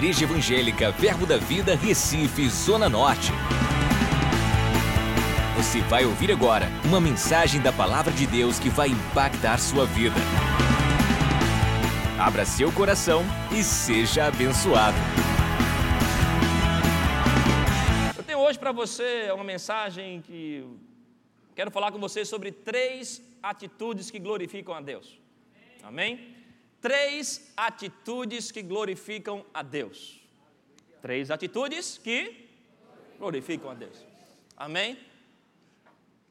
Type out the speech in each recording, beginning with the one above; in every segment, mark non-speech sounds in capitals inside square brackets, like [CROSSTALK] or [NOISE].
Igreja Evangélica Verbo da Vida, Recife, Zona Norte. Você vai ouvir agora uma mensagem da Palavra de Deus que vai impactar sua vida. Abra seu coração e seja abençoado. Eu tenho hoje para você uma mensagem que quero falar com você sobre três atitudes que glorificam a Deus. Amém? Três atitudes que glorificam a Deus. Três atitudes que glorificam a Deus. Amém?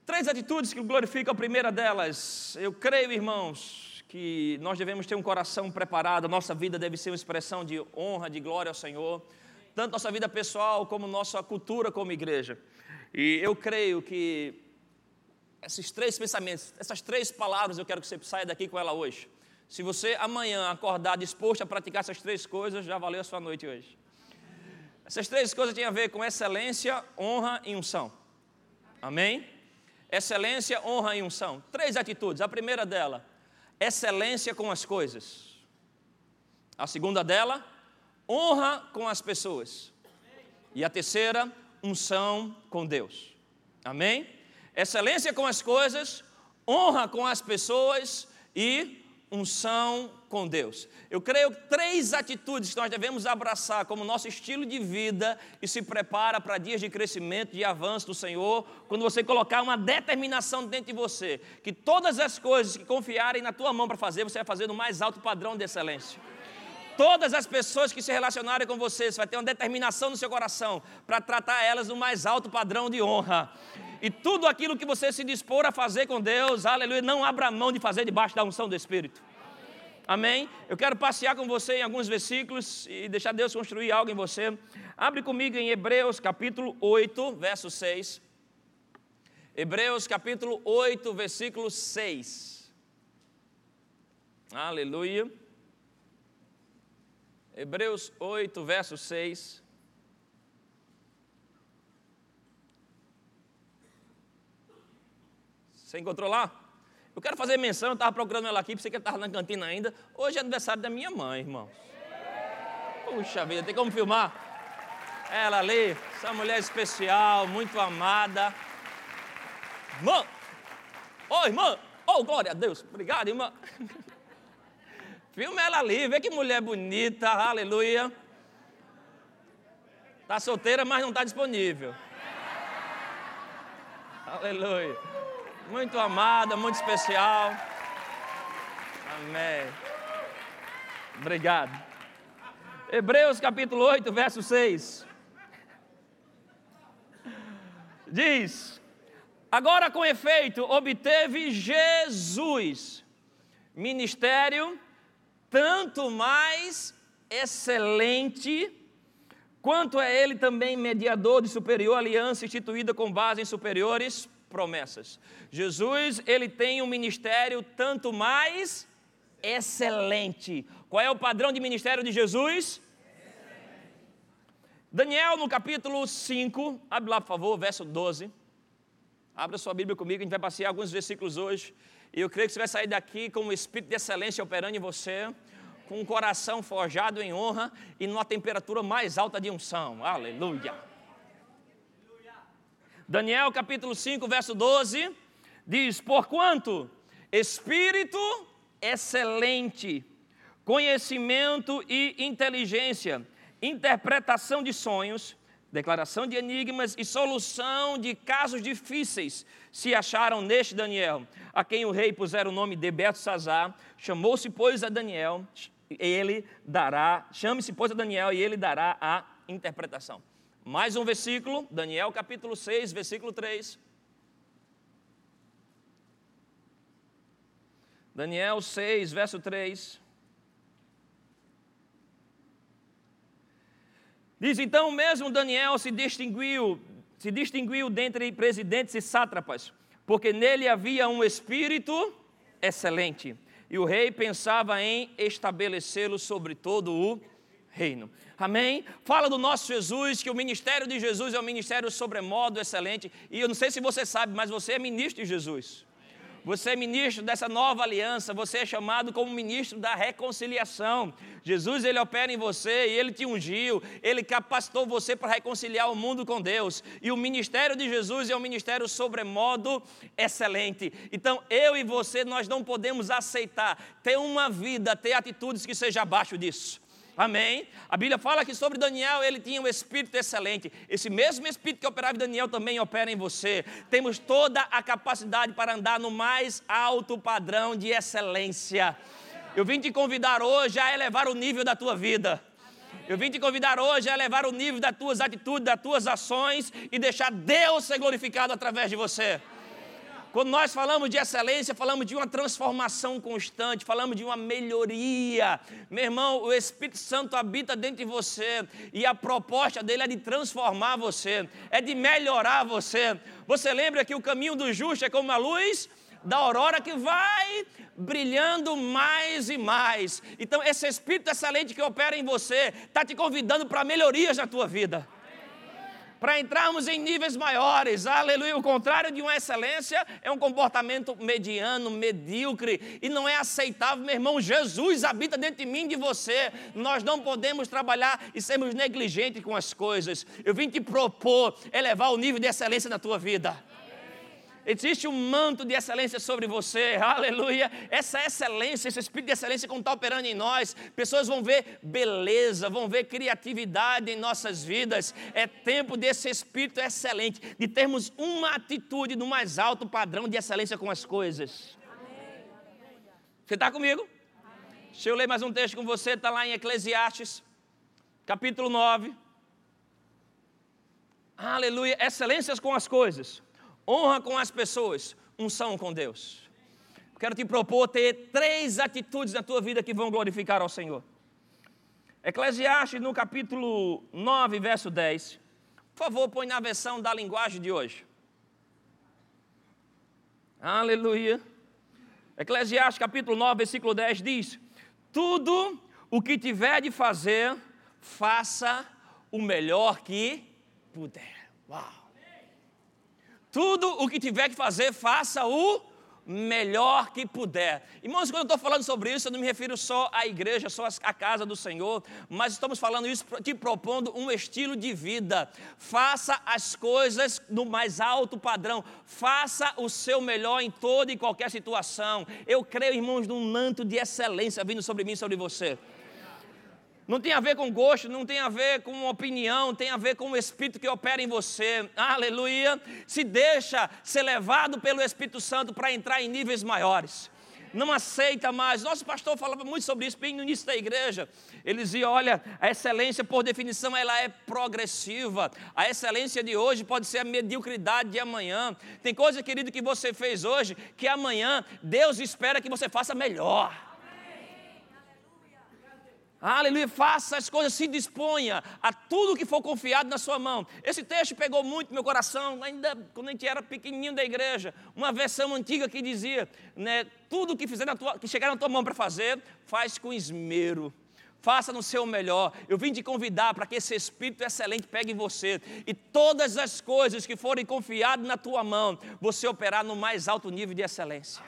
Três atitudes que glorificam a primeira delas. Eu creio, irmãos, que nós devemos ter um coração preparado, nossa vida deve ser uma expressão de honra, de glória ao Senhor, tanto nossa vida pessoal como nossa cultura como igreja. E eu creio que esses três pensamentos, essas três palavras, eu quero que você saia daqui com ela hoje. Se você amanhã acordar disposto a praticar essas três coisas, já valeu a sua noite hoje. Essas três coisas têm a ver com excelência, honra e unção. Amém? Excelência, honra e unção. Três atitudes. A primeira dela, excelência com as coisas. A segunda dela, honra com as pessoas. E a terceira, unção com Deus. Amém? Excelência com as coisas, honra com as pessoas e unção com Deus. Eu creio que três atitudes que nós devemos abraçar como nosso estilo de vida e se prepara para dias de crescimento, de avanço do Senhor, quando você colocar uma determinação dentro de você, que todas as coisas que confiarem na tua mão para fazer, você vai fazer no mais alto padrão de excelência. Todas as pessoas que se relacionarem com você, você vai ter uma determinação no seu coração para tratar elas no mais alto padrão de honra. E tudo aquilo que você se dispor a fazer com Deus, aleluia, não abra mão de fazer debaixo da unção do Espírito. Amém? Eu quero passear com você em alguns versículos e deixar Deus construir algo em você. Abre comigo em Hebreus capítulo 8, verso 6. Hebreus capítulo 8, versículo 6. Aleluia. Hebreus 8, verso 6. Você encontrou lá? Eu quero fazer menção, eu estava procurando ela aqui, pensei que ela estava na cantina ainda. Hoje é aniversário da minha mãe, irmão. Puxa vida, tem como filmar? Ela ali, essa mulher especial, muito amada. Irmã! Ô, oh, irmã! Oh, glória a Deus! Obrigado, irmã! [LAUGHS] Filma ela ali, vê que mulher bonita, aleluia. Está solteira, mas não está disponível. Aleluia muito amada, muito especial. Amém. Obrigado. Hebreus capítulo 8, verso 6. Diz: Agora com efeito obteve Jesus ministério tanto mais excelente, quanto é ele também mediador de superior aliança instituída com base em superiores promessas. Jesus, ele tem um ministério tanto mais excelente. Qual é o padrão de ministério de Jesus? Excelente. Daniel, no capítulo 5, abre lá, por favor, verso 12. Abra sua Bíblia comigo, a gente vai passear alguns versículos hoje. E eu creio que você vai sair daqui com o espírito de excelência operando em você, com um coração forjado em honra e numa temperatura mais alta de unção. Aleluia. Daniel capítulo 5, verso 12, diz: Porquanto espírito excelente, conhecimento e inteligência, interpretação de sonhos, declaração de enigmas e solução de casos difíceis se acharam neste Daniel, a quem o rei pusera o nome de Sazar, chamou-se, pois, a Daniel, ele dará, chame-se, pois, a Daniel, e ele dará a interpretação. Mais um versículo, Daniel capítulo 6, versículo 3. Daniel 6, verso 3. Diz então, mesmo Daniel se distinguiu, se distinguiu dentre presidentes e sátrapas, porque nele havia um espírito excelente, e o rei pensava em estabelecê-lo sobre todo o reino. Amém? Fala do nosso Jesus, que o ministério de Jesus é um ministério sobremodo excelente. E eu não sei se você sabe, mas você é ministro de Jesus. Você é ministro dessa nova aliança, você é chamado como ministro da reconciliação. Jesus, ele opera em você e ele te ungiu, ele capacitou você para reconciliar o mundo com Deus. E o ministério de Jesus é um ministério sobremodo excelente. Então, eu e você, nós não podemos aceitar ter uma vida, ter atitudes que sejam abaixo disso. Amém? A Bíblia fala que sobre Daniel ele tinha um espírito excelente. Esse mesmo espírito que operava em Daniel também opera em você. Temos toda a capacidade para andar no mais alto padrão de excelência. Eu vim te convidar hoje a elevar o nível da tua vida. Eu vim te convidar hoje a elevar o nível das tuas atitudes, das tuas ações e deixar Deus ser glorificado através de você. Quando nós falamos de excelência, falamos de uma transformação constante, falamos de uma melhoria. Meu irmão, o Espírito Santo habita dentro de você e a proposta dele é de transformar você, é de melhorar você. Você lembra que o caminho do justo é como a luz da aurora que vai brilhando mais e mais. Então, esse Espírito excelente que opera em você está te convidando para melhorias na tua vida para entrarmos em níveis maiores. Aleluia. O contrário de uma excelência é um comportamento mediano, medíocre e não é aceitável, meu irmão. Jesus habita dentro de mim, de você. Nós não podemos trabalhar e sermos negligentes com as coisas. Eu vim te propor elevar o nível de excelência na tua vida. Existe um manto de excelência sobre você, [LAUGHS] aleluia. Essa excelência, esse espírito de excelência, como está operando em nós, pessoas vão ver beleza, vão ver criatividade em nossas vidas. É tempo desse espírito excelente, de termos uma atitude no mais alto padrão de excelência com as coisas. Você está comigo? Deixa eu ler mais um texto com você, está lá em Eclesiastes, capítulo 9. Aleluia, excelências com as coisas honra com as pessoas, unção com Deus. Quero te propor ter três atitudes na tua vida que vão glorificar ao Senhor. Eclesiastes no capítulo 9, verso 10. Por favor, põe na versão da linguagem de hoje. Aleluia. Eclesiastes capítulo 9, versículo 10 diz: Tudo o que tiver de fazer, faça o melhor que puder. Uau! Tudo o que tiver que fazer, faça o melhor que puder. Irmãos, quando eu estou falando sobre isso, eu não me refiro só à igreja, só à casa do Senhor, mas estamos falando isso te propondo um estilo de vida. Faça as coisas no mais alto padrão. Faça o seu melhor em toda e qualquer situação. Eu creio, irmãos, num manto de excelência vindo sobre mim e sobre você. Não tem a ver com gosto, não tem a ver com opinião, tem a ver com o Espírito que opera em você. Aleluia. Se deixa ser levado pelo Espírito Santo para entrar em níveis maiores. Não aceita mais. Nosso pastor falava muito sobre isso bem no início da igreja. Ele dizia: olha, a excelência, por definição, ela é progressiva. A excelência de hoje pode ser a mediocridade de amanhã. Tem coisa, querido, que você fez hoje que amanhã Deus espera que você faça melhor. Aleluia, faça as coisas, se disponha a tudo que for confiado na sua mão. Esse texto pegou muito meu coração, ainda quando a gente era pequenininho da igreja, uma versão antiga que dizia, né, tudo que fizer na tua, que chegar na tua mão para fazer, faz com esmero. Faça no seu melhor. Eu vim te convidar para que esse Espírito excelente pegue em você e todas as coisas que forem confiadas na tua mão, você operar no mais alto nível de excelência.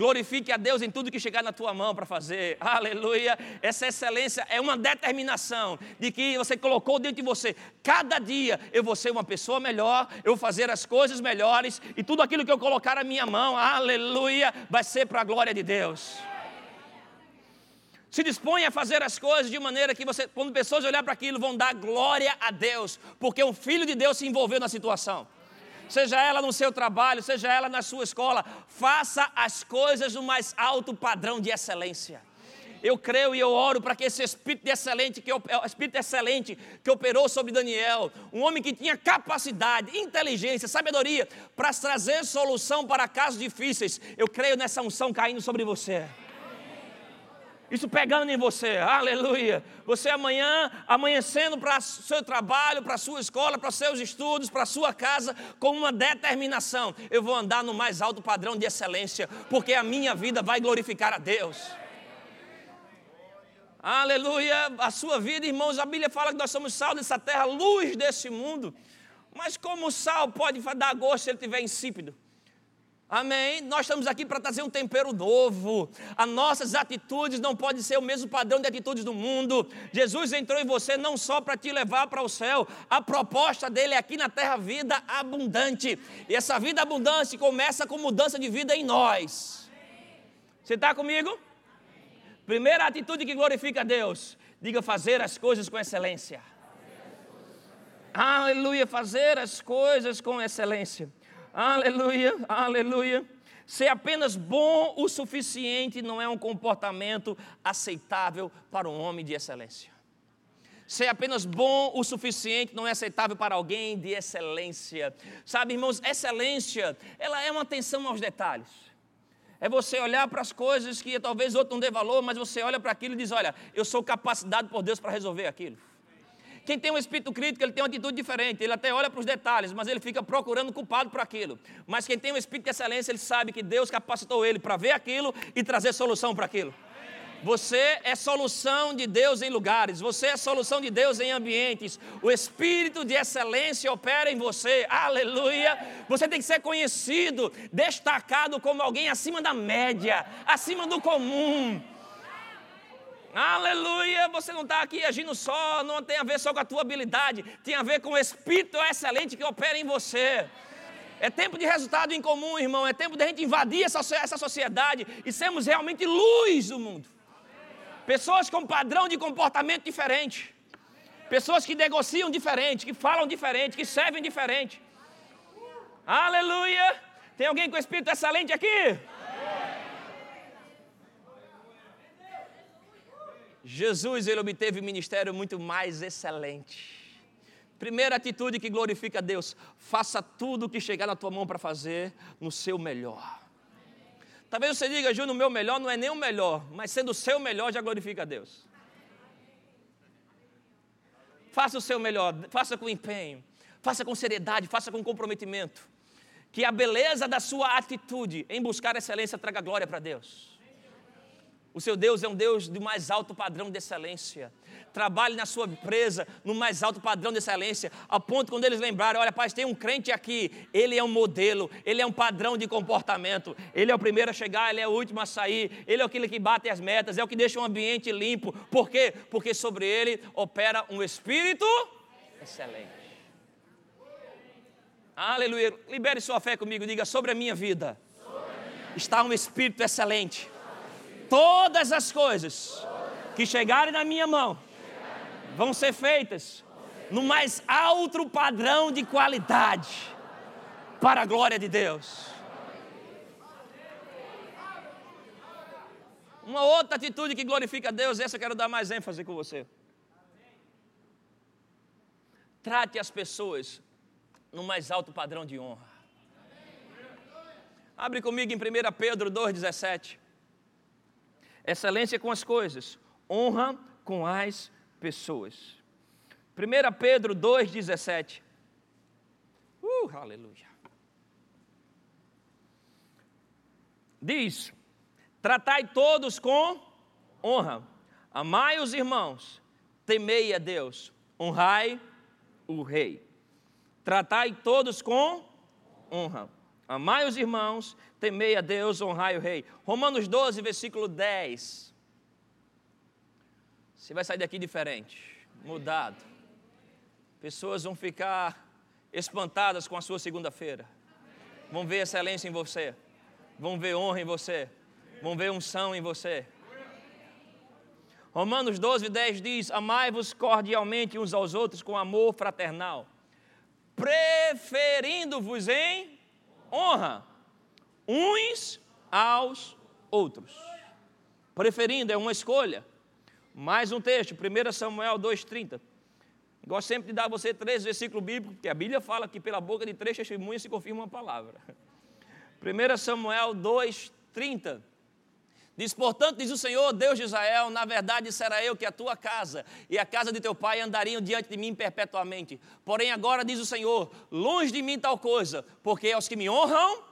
Glorifique a Deus em tudo que chegar na tua mão para fazer. Aleluia. Essa excelência é uma determinação de que você colocou dentro de você. Cada dia eu vou ser uma pessoa melhor, eu vou fazer as coisas melhores e tudo aquilo que eu colocar na minha mão, aleluia, vai ser para a glória de Deus. Se dispõe a fazer as coisas de maneira que você, quando pessoas olhar para aquilo, vão dar glória a Deus, porque um filho de Deus se envolveu na situação seja ela no seu trabalho, seja ela na sua escola, faça as coisas no mais alto padrão de excelência. Eu creio e eu oro para que esse espírito excelente, que espírito excelente que operou sobre Daniel, um homem que tinha capacidade, inteligência, sabedoria para trazer solução para casos difíceis. Eu creio nessa unção caindo sobre você. Isso pegando em você, aleluia. Você amanhã, amanhecendo para o seu trabalho, para a sua escola, para os seus estudos, para a sua casa, com uma determinação. Eu vou andar no mais alto padrão de excelência, porque a minha vida vai glorificar a Deus. Aleluia. A sua vida, irmãos, a Bíblia fala que nós somos sal dessa terra, luz desse mundo. Mas como o sal pode dar gosto se ele estiver insípido? Amém? Nós estamos aqui para trazer um tempero novo. As nossas atitudes não podem ser o mesmo padrão de atitudes do mundo. Jesus entrou em você não só para te levar para o céu, a proposta dele é aqui na terra vida abundante. E essa vida abundante começa com mudança de vida em nós. Você está comigo? Primeira atitude que glorifica a Deus, diga fazer as coisas com excelência. Aleluia, fazer as coisas com excelência. Aleluia, aleluia. Ser apenas bom o suficiente não é um comportamento aceitável para um homem de excelência. Ser apenas bom o suficiente não é aceitável para alguém de excelência. Sabe, irmãos, excelência, ela é uma atenção aos detalhes. É você olhar para as coisas que talvez outro não dê valor, mas você olha para aquilo e diz: Olha, eu sou capacitado por Deus para resolver aquilo. Quem tem um espírito crítico, ele tem uma atitude diferente. Ele até olha para os detalhes, mas ele fica procurando culpado por aquilo. Mas quem tem um espírito de excelência, ele sabe que Deus capacitou ele para ver aquilo e trazer solução para aquilo. Você é solução de Deus em lugares, você é solução de Deus em ambientes. O espírito de excelência opera em você, aleluia. Você tem que ser conhecido, destacado como alguém acima da média, acima do comum. Aleluia! Você não está aqui agindo só, não tem a ver só com a tua habilidade, tem a ver com o Espírito excelente que opera em você. É tempo de resultado em comum, irmão. É tempo de a gente invadir essa, essa sociedade e sermos realmente luz do mundo. Pessoas com padrão de comportamento diferente. Pessoas que negociam diferente, que falam diferente, que servem diferente. Aleluia! Tem alguém com espírito excelente aqui? Jesus ele obteve um ministério muito mais excelente. Primeira atitude que glorifica a Deus: faça tudo o que chegar na tua mão para fazer no seu melhor. Talvez você diga, Júnior, o meu melhor não é nem o melhor, mas sendo o seu melhor já glorifica a Deus. Faça o seu melhor, faça com empenho, faça com seriedade, faça com comprometimento. Que a beleza da sua atitude em buscar excelência traga glória para Deus. O seu Deus é um Deus do mais alto padrão de excelência. Trabalhe na sua empresa no mais alto padrão de excelência, a ponto quando eles lembrarem: olha, pai, tem um crente aqui, ele é um modelo, ele é um padrão de comportamento, ele é o primeiro a chegar, ele é o último a sair, ele é aquele que bate as metas, é o que deixa o ambiente limpo. Por quê? Porque sobre ele opera um espírito excelente. Aleluia. Libere sua fé comigo, diga: sobre a minha vida está um espírito excelente todas as coisas que chegarem na minha mão vão ser feitas no mais alto padrão de qualidade para a glória de Deus. Uma outra atitude que glorifica a Deus, essa eu quero dar mais ênfase com você. Trate as pessoas no mais alto padrão de honra. Abre comigo em 1 Pedro 2,17 excelência com as coisas, honra com as pessoas. 1 Pedro 2,17. Uh, aleluia. Diz: Tratai todos com honra, amai os irmãos, temei a Deus, honrai o rei. Tratai todos com honra, amai os irmãos, temei a Deus, honrai o rei. Romanos 12, versículo 10. Você vai sair daqui diferente, mudado. Pessoas vão ficar espantadas com a sua segunda-feira. Vão ver excelência em você. Vão ver honra em você. Vão ver unção em você. Romanos 12, 10 diz: Amai-vos cordialmente uns aos outros com amor fraternal, preferindo-vos em honra uns aos outros. Preferindo, é uma escolha. Mais um texto, 1 Samuel 2,30. Gosto sempre de dar a você três versículos bíblicos, porque a Bíblia fala que pela boca de três testemunhas se confirma uma palavra. 1 Samuel 2,30. Diz, portanto, diz o Senhor, Deus de Israel, na verdade será eu que a tua casa e a casa de teu pai andariam diante de mim perpetuamente. Porém, agora diz o Senhor, longe de mim tal coisa, porque aos que me honram,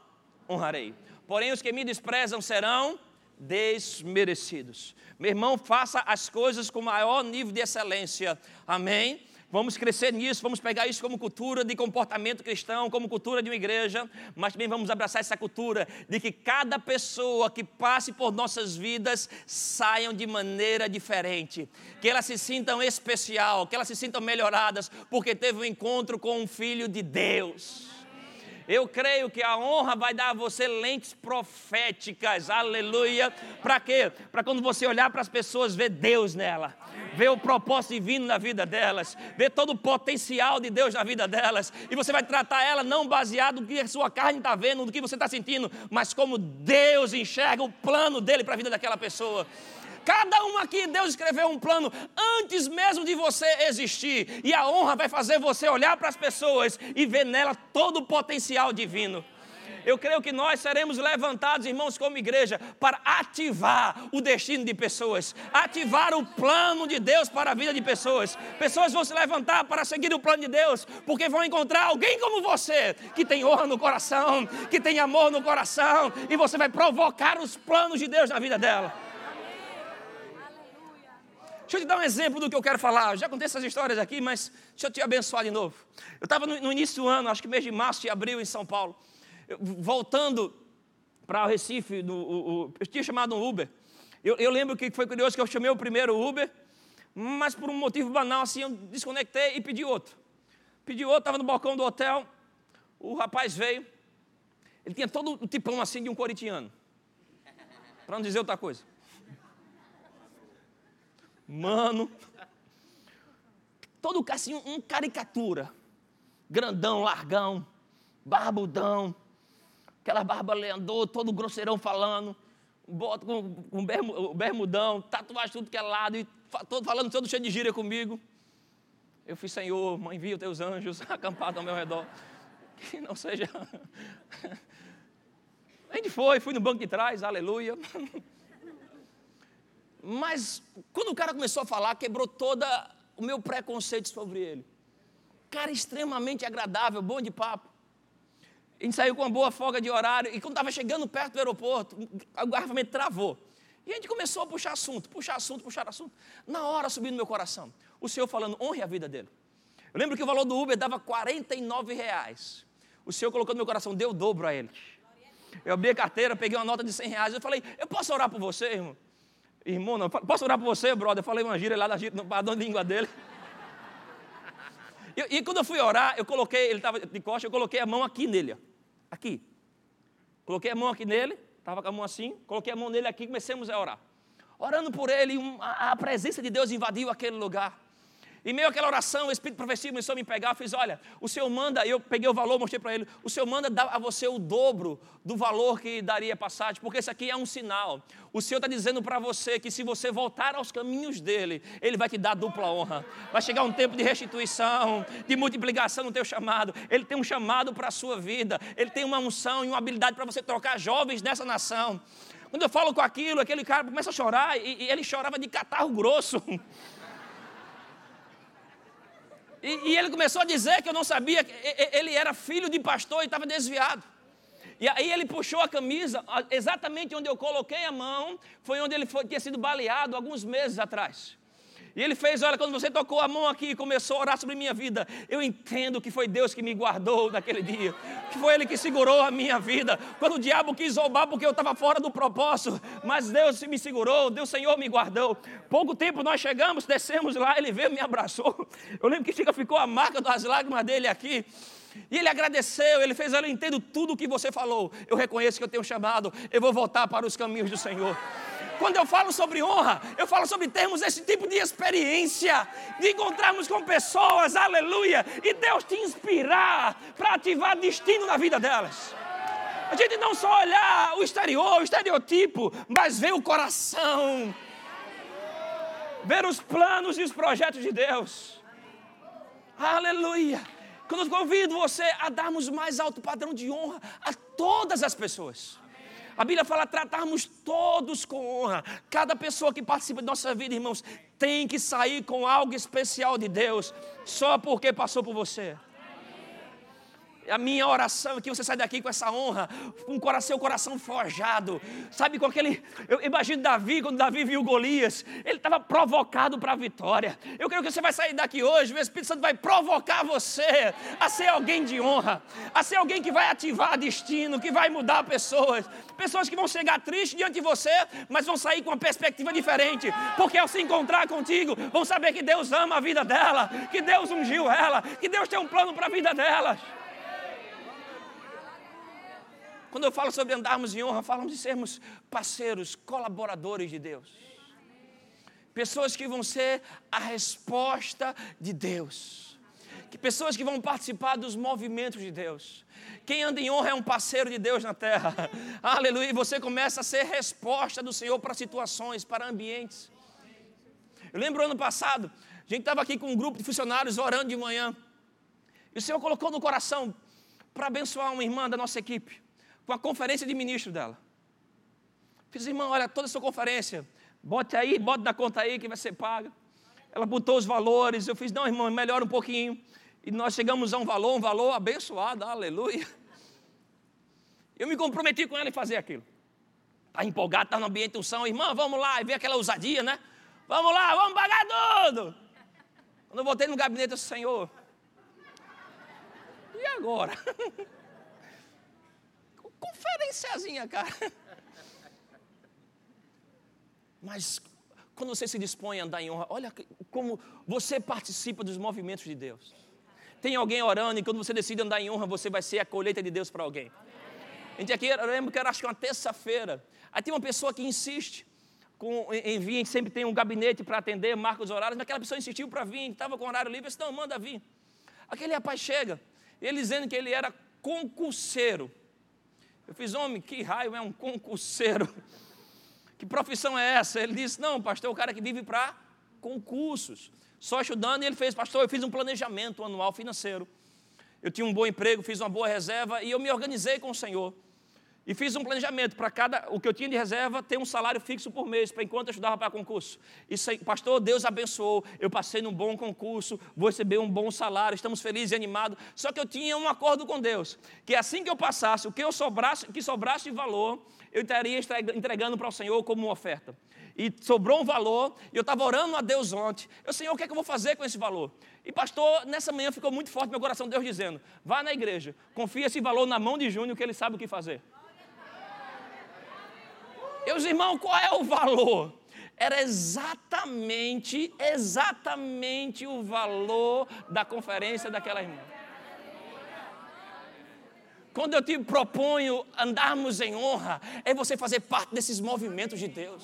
honrarei. Porém, os que me desprezam serão desmerecidos. Meu irmão, faça as coisas com maior nível de excelência. Amém? Vamos crescer nisso, vamos pegar isso como cultura de comportamento cristão, como cultura de uma igreja, mas também vamos abraçar essa cultura de que cada pessoa que passe por nossas vidas saiam de maneira diferente, que elas se sintam especial, que elas se sintam melhoradas, porque teve um encontro com um filho de Deus. Eu creio que a honra vai dar a você lentes proféticas, aleluia. Para quê? Para quando você olhar para as pessoas, ver Deus nela, ver o propósito divino na vida delas, ver todo o potencial de Deus na vida delas, e você vai tratar ela não baseado no que a sua carne está vendo, no que você está sentindo, mas como Deus enxerga o plano dele para a vida daquela pessoa. Cada um aqui, Deus escreveu um plano antes mesmo de você existir. E a honra vai fazer você olhar para as pessoas e ver nela todo o potencial divino. Eu creio que nós seremos levantados, irmãos, como igreja, para ativar o destino de pessoas, ativar o plano de Deus para a vida de pessoas. Pessoas vão se levantar para seguir o plano de Deus, porque vão encontrar alguém como você, que tem honra no coração, que tem amor no coração, e você vai provocar os planos de Deus na vida dela. Deixa eu te dar um exemplo do que eu quero falar. Eu já contei essas histórias aqui, mas deixa eu te abençoar de novo. Eu estava no, no, início do ano, acho que mês de março e abril, em São Paulo, voltando para o Recife, no, o, o, eu tinha chamado um Uber. Eu, eu, lembro que foi curioso que eu chamei o primeiro Uber, mas por um motivo banal assim, eu desconectei e pedi outro. Pedi outro, estava no balcão do hotel, o rapaz veio, ele tinha todo o tipão assim de um corintiano, para não dizer outra coisa. Mano, todo assim, um caricatura. Grandão, largão, barbudão, aquela barba leandor, todo grosseirão falando, bota com, com bermudão, tatuagem tudo que é lado, e todo falando todo cheio de gíria comigo. Eu fiz, Senhor, mãe, envia os teus anjos [LAUGHS] acampados ao meu redor. Que não seja. [LAUGHS] A gente foi, fui no banco de trás, aleluia. [LAUGHS] Mas quando o cara começou a falar, quebrou todo o meu preconceito sobre ele. Cara extremamente agradável, bom de papo. A gente saiu com uma boa folga de horário e quando estava chegando perto do aeroporto, o garrafamento travou. E a gente começou a puxar assunto, puxar assunto, puxar assunto. Na hora subiu no meu coração. O Senhor falando, honre a vida dele. Eu lembro que o valor do Uber dava 49 reais. O Senhor colocou no meu coração, deu o dobro a ele. Eu abri a carteira, peguei uma nota de 100 reais. Eu falei, eu posso orar por você, irmão? Irmão, não, posso orar por você, brother? Eu falei uma gíria lá da, no padrão de língua dele. E, e, quando eu fui orar, eu coloquei, ele estava de costas, eu coloquei a mão aqui nele, ó, aqui. Coloquei a mão aqui nele, estava com a mão assim, coloquei a mão nele aqui e comecemos a orar. Orando por ele, um, a, a presença de Deus invadiu aquele lugar. E meio aquela oração, o Espírito Profecia começou a me pegar. Eu fiz: Olha, o Senhor manda, eu peguei o valor, mostrei para ele. O Senhor manda dar a você o dobro do valor que daria passagem, porque isso aqui é um sinal. O Senhor está dizendo para você que se você voltar aos caminhos dele, ele vai te dar dupla honra. Vai chegar um tempo de restituição, de multiplicação no teu chamado. Ele tem um chamado para a sua vida. Ele tem uma unção e uma habilidade para você trocar jovens nessa nação. Quando eu falo com aquilo, aquele cara começa a chorar e, e ele chorava de catarro grosso. [LAUGHS] E, e, ele começou a dizer que eu não sabia, que ele era filho de pastor e estava desviado. E aí ele puxou a camisa, exatamente onde eu coloquei a mão, foi onde ele foi, tinha sido baleado alguns meses atrás. E ele fez, olha, quando você tocou a mão aqui e começou a orar sobre minha vida, eu entendo que foi Deus que me guardou naquele dia, que foi Ele que segurou a minha vida. Quando o diabo quis roubar porque eu estava fora do propósito, mas Deus me segurou, Deus Senhor me guardou. Pouco tempo nós chegamos, descemos lá, Ele veio me abraçou. Eu lembro que ficou a marca das lágrimas dele aqui. E ele agradeceu, ele fez, eu entendo tudo o que você falou. Eu reconheço que eu tenho chamado, eu vou voltar para os caminhos do Senhor. Quando eu falo sobre honra, eu falo sobre termos esse tipo de experiência, de encontrarmos com pessoas, aleluia, e Deus te inspirar para ativar destino na vida delas. A gente não só olhar o exterior, o estereotipo, mas ver o coração, ver os planos e os projetos de Deus. Aleluia. Quando eu convido você a darmos mais alto padrão de honra a todas as pessoas. A Bíblia fala tratarmos todos com honra. Cada pessoa que participa de nossa vida, irmãos, tem que sair com algo especial de Deus, só porque passou por você. A minha oração é que você sai daqui com essa honra, com o seu coração forjado, sabe, com aquele. Eu imagino Davi, quando Davi viu Golias, ele estava provocado para a vitória. Eu creio que você vai sair daqui hoje, o Espírito Santo vai provocar você a ser alguém de honra, a ser alguém que vai ativar destino, que vai mudar pessoas, pessoas que vão chegar tristes diante de você, mas vão sair com uma perspectiva diferente, porque ao se encontrar contigo, vão saber que Deus ama a vida dela, que Deus ungiu ela, que Deus tem um plano para a vida delas. Quando eu falo sobre andarmos em honra, falamos de sermos parceiros, colaboradores de Deus. Pessoas que vão ser a resposta de Deus. Que pessoas que vão participar dos movimentos de Deus. Quem anda em honra é um parceiro de Deus na terra. [LAUGHS] Aleluia. E você começa a ser resposta do Senhor para situações, para ambientes. Eu lembro ano passado, a gente estava aqui com um grupo de funcionários orando de manhã. E o Senhor colocou no coração para abençoar uma irmã da nossa equipe com a conferência de ministro dela. Fiz, irmã, olha, toda essa conferência, bote aí, bote na conta aí que vai ser paga. Ela botou os valores, eu fiz, não, irmão, melhora um pouquinho. E nós chegamos a um valor, um valor abençoado, aleluia. Eu me comprometi com ela em fazer aquilo. Está empolgado, está no ambiente de unção, irmã, vamos lá, e ver aquela ousadia, né? Vamos lá, vamos pagar tudo. Quando eu voltei no gabinete, eu disse, Senhor, e agora? [LAUGHS] Conferenciazinha, cara. Mas quando você se dispõe a andar em honra, olha como você participa dos movimentos de Deus. Tem alguém orando e quando você decide andar em honra, você vai ser a colheita de Deus para alguém. A gente aqui, eu lembro que era acho que uma terça-feira. Aí tem uma pessoa que insiste com, em vir, a gente sempre tem um gabinete para atender, marca os horários, mas aquela pessoa insistiu para vir, estava com horário livre, disse, não, manda vir. Aquele rapaz chega, ele dizendo que ele era concurseiro. Eu fiz, homem, que raio é um concurseiro? Que profissão é essa? Ele disse, não, pastor, é o cara que vive para concursos. Só estudando, e ele fez, pastor, eu fiz um planejamento anual financeiro. Eu tinha um bom emprego, fiz uma boa reserva e eu me organizei com o Senhor. E fiz um planejamento para cada, o que eu tinha de reserva, ter um salário fixo por mês, para enquanto eu estudava para concurso. Isso aí, pastor, Deus abençoou, eu passei num bom concurso, vou receber um bom salário, estamos felizes e animados. Só que eu tinha um acordo com Deus, que assim que eu passasse, o que eu sobrasse, que sobrasse de valor, eu estaria entregando para o Senhor como uma oferta. E sobrou um valor, e eu estava orando a Deus ontem. Eu, Senhor, o que é que eu vou fazer com esse valor? E pastor, nessa manhã ficou muito forte meu coração, Deus dizendo: vá na igreja, confia esse valor na mão de Júnior, que ele sabe o que fazer. Meus irmãos, qual é o valor? Era exatamente, exatamente o valor da conferência daquela irmã. Quando eu te proponho andarmos em honra, é você fazer parte desses movimentos de Deus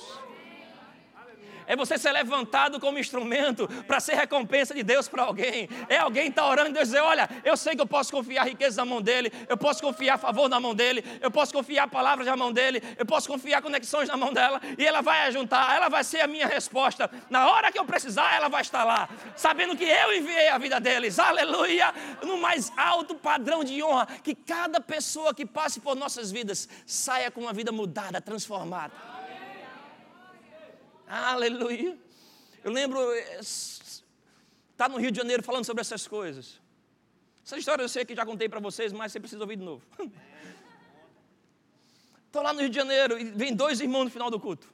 é você ser levantado como instrumento para ser recompensa de Deus para alguém. É alguém estar tá orando e Deus dizer: Olha, eu sei que eu posso confiar riqueza na mão dele, eu posso confiar favor na mão dele, eu posso confiar palavras na mão dele, eu posso confiar conexões na mão dela, e ela vai ajuntar, ela vai ser a minha resposta. Na hora que eu precisar, ela vai estar lá, sabendo que eu enviei a vida deles, aleluia, no mais alto padrão de honra, que cada pessoa que passe por nossas vidas saia com uma vida mudada, transformada. Aleluia. Eu lembro, está no Rio de Janeiro falando sobre essas coisas. Essa história eu sei que já contei para vocês, mas você precisa ouvir de novo. [LAUGHS] Estou lá no Rio de Janeiro e vem dois irmãos no final do culto.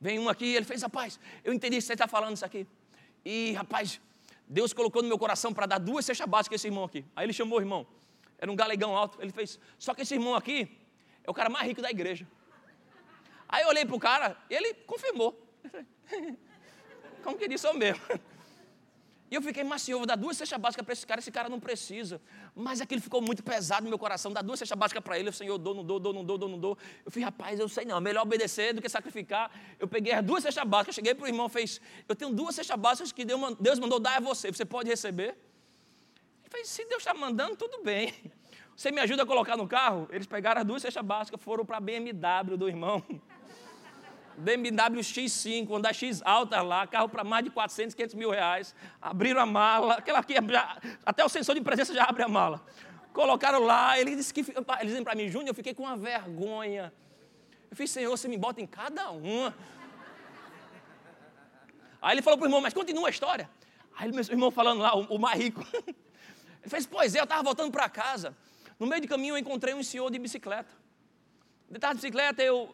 Vem um aqui, ele fez, rapaz, eu entendi que você está falando isso aqui. E, rapaz, Deus colocou no meu coração para dar duas cestas básicas a esse irmão aqui. Aí ele chamou o irmão, era um galegão alto. Ele fez, só que esse irmão aqui é o cara mais rico da igreja. Aí eu olhei para o cara ele confirmou. [LAUGHS] Como que disse, eu mesmo. [LAUGHS] E eu fiquei, mas senhor, vou dar duas cestas básicas para esse cara, esse cara não precisa. Mas aquilo ficou muito pesado no meu coração, dar duas cestas básicas para ele, o senhor, dou, não dou, dou, não dou, dou, não dou. Eu falei, rapaz, eu sei não, é melhor obedecer do que sacrificar. Eu peguei as duas cestas básicas, cheguei para o irmão, fez, eu tenho duas cestas básicas que Deus mandou dar a você, você pode receber? Ele fez, se Deus está mandando, tudo bem. [LAUGHS] Você me ajuda a colocar no carro? Eles pegaram as duas cestas básicas, foram para a BMW do irmão. BMW X5, Honda X alta lá, carro para mais de 400, 500 mil reais. Abriram a mala, aquela que até o sensor de presença já abre a mala. Colocaram lá, ele disse que, eles dizem para mim, Júnior, eu fiquei com uma vergonha. Eu fiz, Senhor, você me bota em cada uma. Aí ele falou para o irmão, mas continua a história. Aí meu irmão falando lá, o, o mais rico. [LAUGHS] Ele fez, pois é, eu estava voltando para casa. No meio de caminho eu encontrei um senhor de bicicleta. Ele estava de bicicleta, eu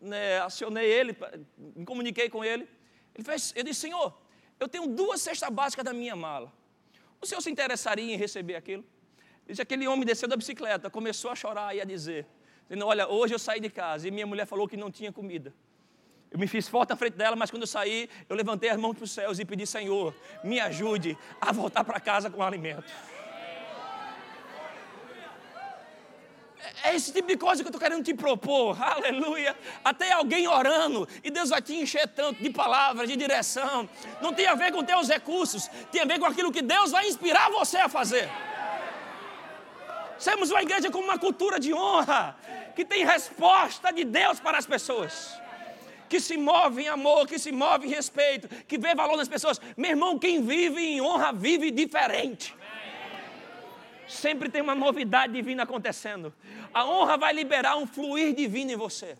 né, acionei ele, me comuniquei com ele. Ele fez, eu disse, senhor, eu tenho duas cestas básicas da minha mala. O senhor se interessaria em receber aquilo? Disse, aquele homem desceu da bicicleta, começou a chorar e a dizer, dizendo, olha, hoje eu saí de casa e minha mulher falou que não tinha comida. Eu me fiz forte na frente dela, mas quando eu saí, eu levantei as mãos para os céus e pedi, Senhor, me ajude a voltar para casa com alimento. É esse tipo de coisa que eu estou querendo te propor, [LAUGHS] aleluia. Até alguém orando, e Deus vai te encher tanto de palavras, de direção. Não tem a ver com teus recursos, tem a ver com aquilo que Deus vai inspirar você a fazer. Somos uma igreja com uma cultura de honra, que tem resposta de Deus para as pessoas que se move em amor, que se move em respeito, que vê valor nas pessoas. Meu irmão, quem vive em honra vive diferente. Sempre tem uma novidade divina acontecendo. A honra vai liberar um fluir divino em você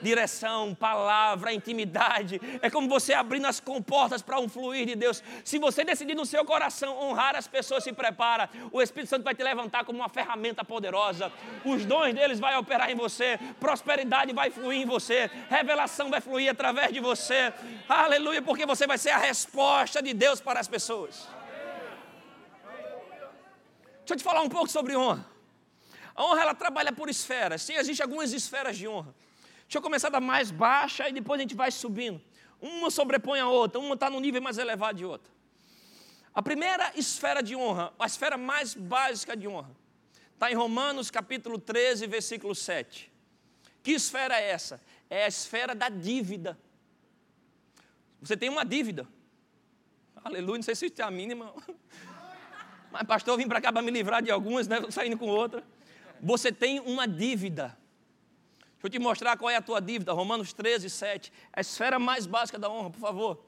direção, palavra, intimidade. É como você abrindo as comportas para um fluir de Deus. Se você decidir no seu coração honrar as pessoas, se prepara. O Espírito Santo vai te levantar como uma ferramenta poderosa. Os dons deles vai operar em você. Prosperidade vai fluir em você. Revelação vai fluir através de você. Aleluia, porque você vai ser a resposta de Deus para as pessoas. Deixa eu te falar um pouco sobre honra. A honra ela trabalha por esferas. Sim, existem algumas esferas de honra. Deixa eu começar da mais baixa e depois a gente vai subindo. Uma sobrepõe a outra, uma está no nível mais elevado de outra. A primeira esfera de honra, a esfera mais básica de honra, está em Romanos capítulo 13, versículo 7. Que esfera é essa? É a esfera da dívida. Você tem uma dívida. Aleluia, não sei se tem a mínima. [LAUGHS] Mas, pastor, eu vim para cá para me livrar de algumas, né? Saindo com outra. Você tem uma dívida. Deixa eu te mostrar qual é a tua dívida. Romanos 13, 7. A esfera mais básica da honra, por favor.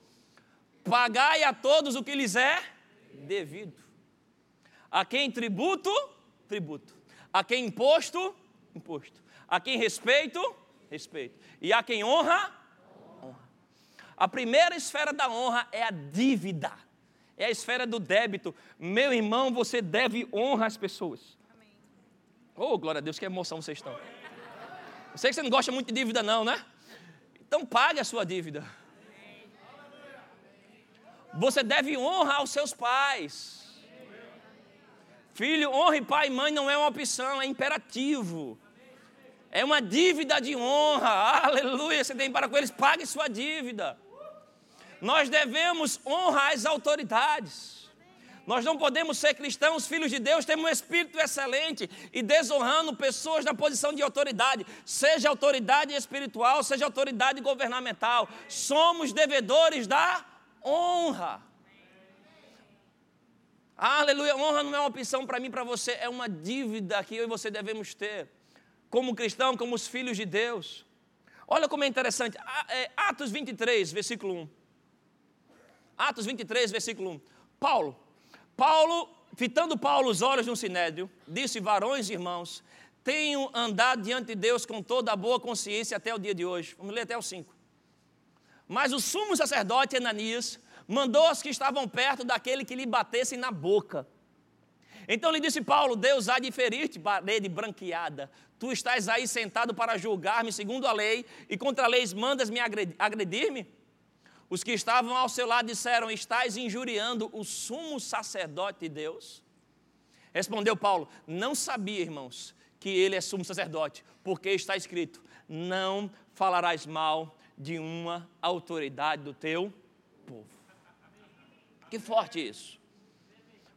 Pagai a todos o que lhes é devido. A quem tributo, tributo. A quem imposto, imposto. A quem respeito, respeito. E a quem honra, honra. A primeira esfera da honra é a dívida. É a esfera do débito. Meu irmão, você deve honra às pessoas. Amém. Oh, glória a Deus, que emoção vocês estão. Eu sei que você não gosta muito de dívida, não, né? Então pague a sua dívida. Você deve honra aos seus pais. Filho, honre pai e mãe não é uma opção, é imperativo. É uma dívida de honra. Aleluia. Você tem para com eles, pague sua dívida. Nós devemos honrar as autoridades. Nós não podemos ser cristãos, filhos de Deus, temos um espírito excelente e desonrando pessoas na posição de autoridade, seja autoridade espiritual, seja autoridade governamental. Somos devedores da honra. Aleluia, honra não é uma opção para mim, para você, é uma dívida que eu e você devemos ter, como cristão, como os filhos de Deus. Olha como é interessante, é, Atos 23, versículo 1. Atos 23, versículo 1. Paulo, Paulo, fitando Paulo os olhos no sinédrio, disse: Varões irmãos, tenho andado diante de Deus com toda a boa consciência até o dia de hoje. Vamos ler até o 5. Mas o sumo sacerdote Ananias mandou os que estavam perto daquele que lhe batessem na boca. Então lhe disse Paulo: Deus há de ferir-te, parede branqueada. Tu estás aí sentado para julgar-me segundo a lei, e contra a lei mandas-me agredir-me? Os que estavam ao seu lado disseram: Estás injuriando o sumo sacerdote de Deus? Respondeu Paulo: Não sabia, irmãos, que ele é sumo sacerdote, porque está escrito: Não falarás mal de uma autoridade do teu povo. Que forte isso.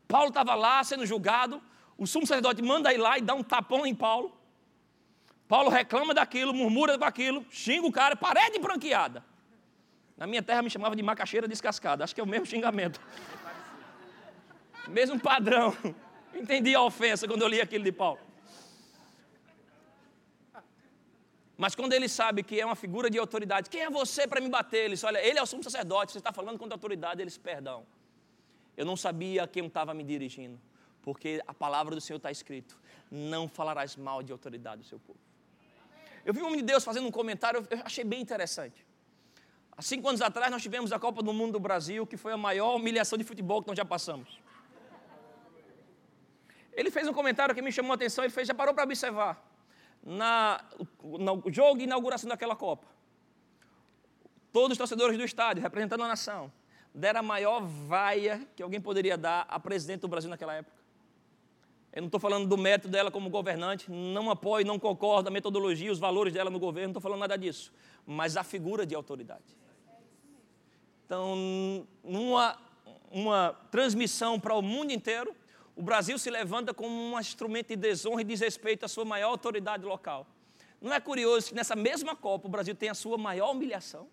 Paulo estava lá sendo julgado, o sumo sacerdote manda ir lá e dá um tapão em Paulo. Paulo reclama daquilo, murmura com aquilo, xinga o cara, parede branqueada. Na minha terra me chamava de macaxeira descascada. Acho que é o mesmo xingamento. Mesmo padrão. Entendi a ofensa quando eu li aquilo de Paulo. Mas quando ele sabe que é uma figura de autoridade, quem é você para me bater? Ele diz, olha, ele é o sumo sacerdote, você está falando contra a autoridade, eles, perdão. Eu não sabia a quem estava me dirigindo, porque a palavra do Senhor está escrito, não falarás mal de autoridade do seu povo. Eu vi um homem de Deus fazendo um comentário, eu achei bem interessante. Há cinco anos atrás nós tivemos a Copa do Mundo do Brasil, que foi a maior humilhação de futebol que nós já passamos. Ele fez um comentário que me chamou a atenção, ele fez, já parou para observar. Na, no jogo de inauguração daquela Copa, todos os torcedores do estádio, representando a nação, deram a maior vaia que alguém poderia dar a presidente do Brasil naquela época. Eu não estou falando do mérito dela como governante, não apoio, não concordo a metodologia, os valores dela no governo, não estou falando nada disso, mas a figura de autoridade. Então, numa uma transmissão para o mundo inteiro, o Brasil se levanta como um instrumento de desonra e desrespeito à sua maior autoridade local. Não é curioso que nessa mesma Copa o Brasil tem a sua maior humilhação?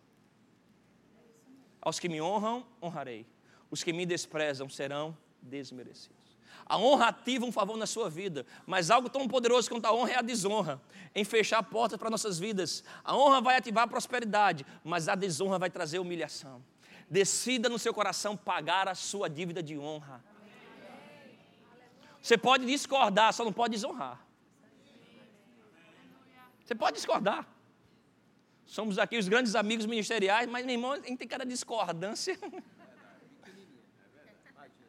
Aos que me honram, honrarei. Os que me desprezam serão desmerecidos. A honra ativa um favor na sua vida, mas algo tão poderoso quanto a honra é a desonra, em fechar portas para nossas vidas. A honra vai ativar a prosperidade, mas a desonra vai trazer humilhação. Decida no seu coração pagar a sua dívida de honra. Você pode discordar, só não pode desonrar. Você pode discordar. Somos aqui os grandes amigos ministeriais, mas, meu irmão, a gente tem cada discordância. [LAUGHS]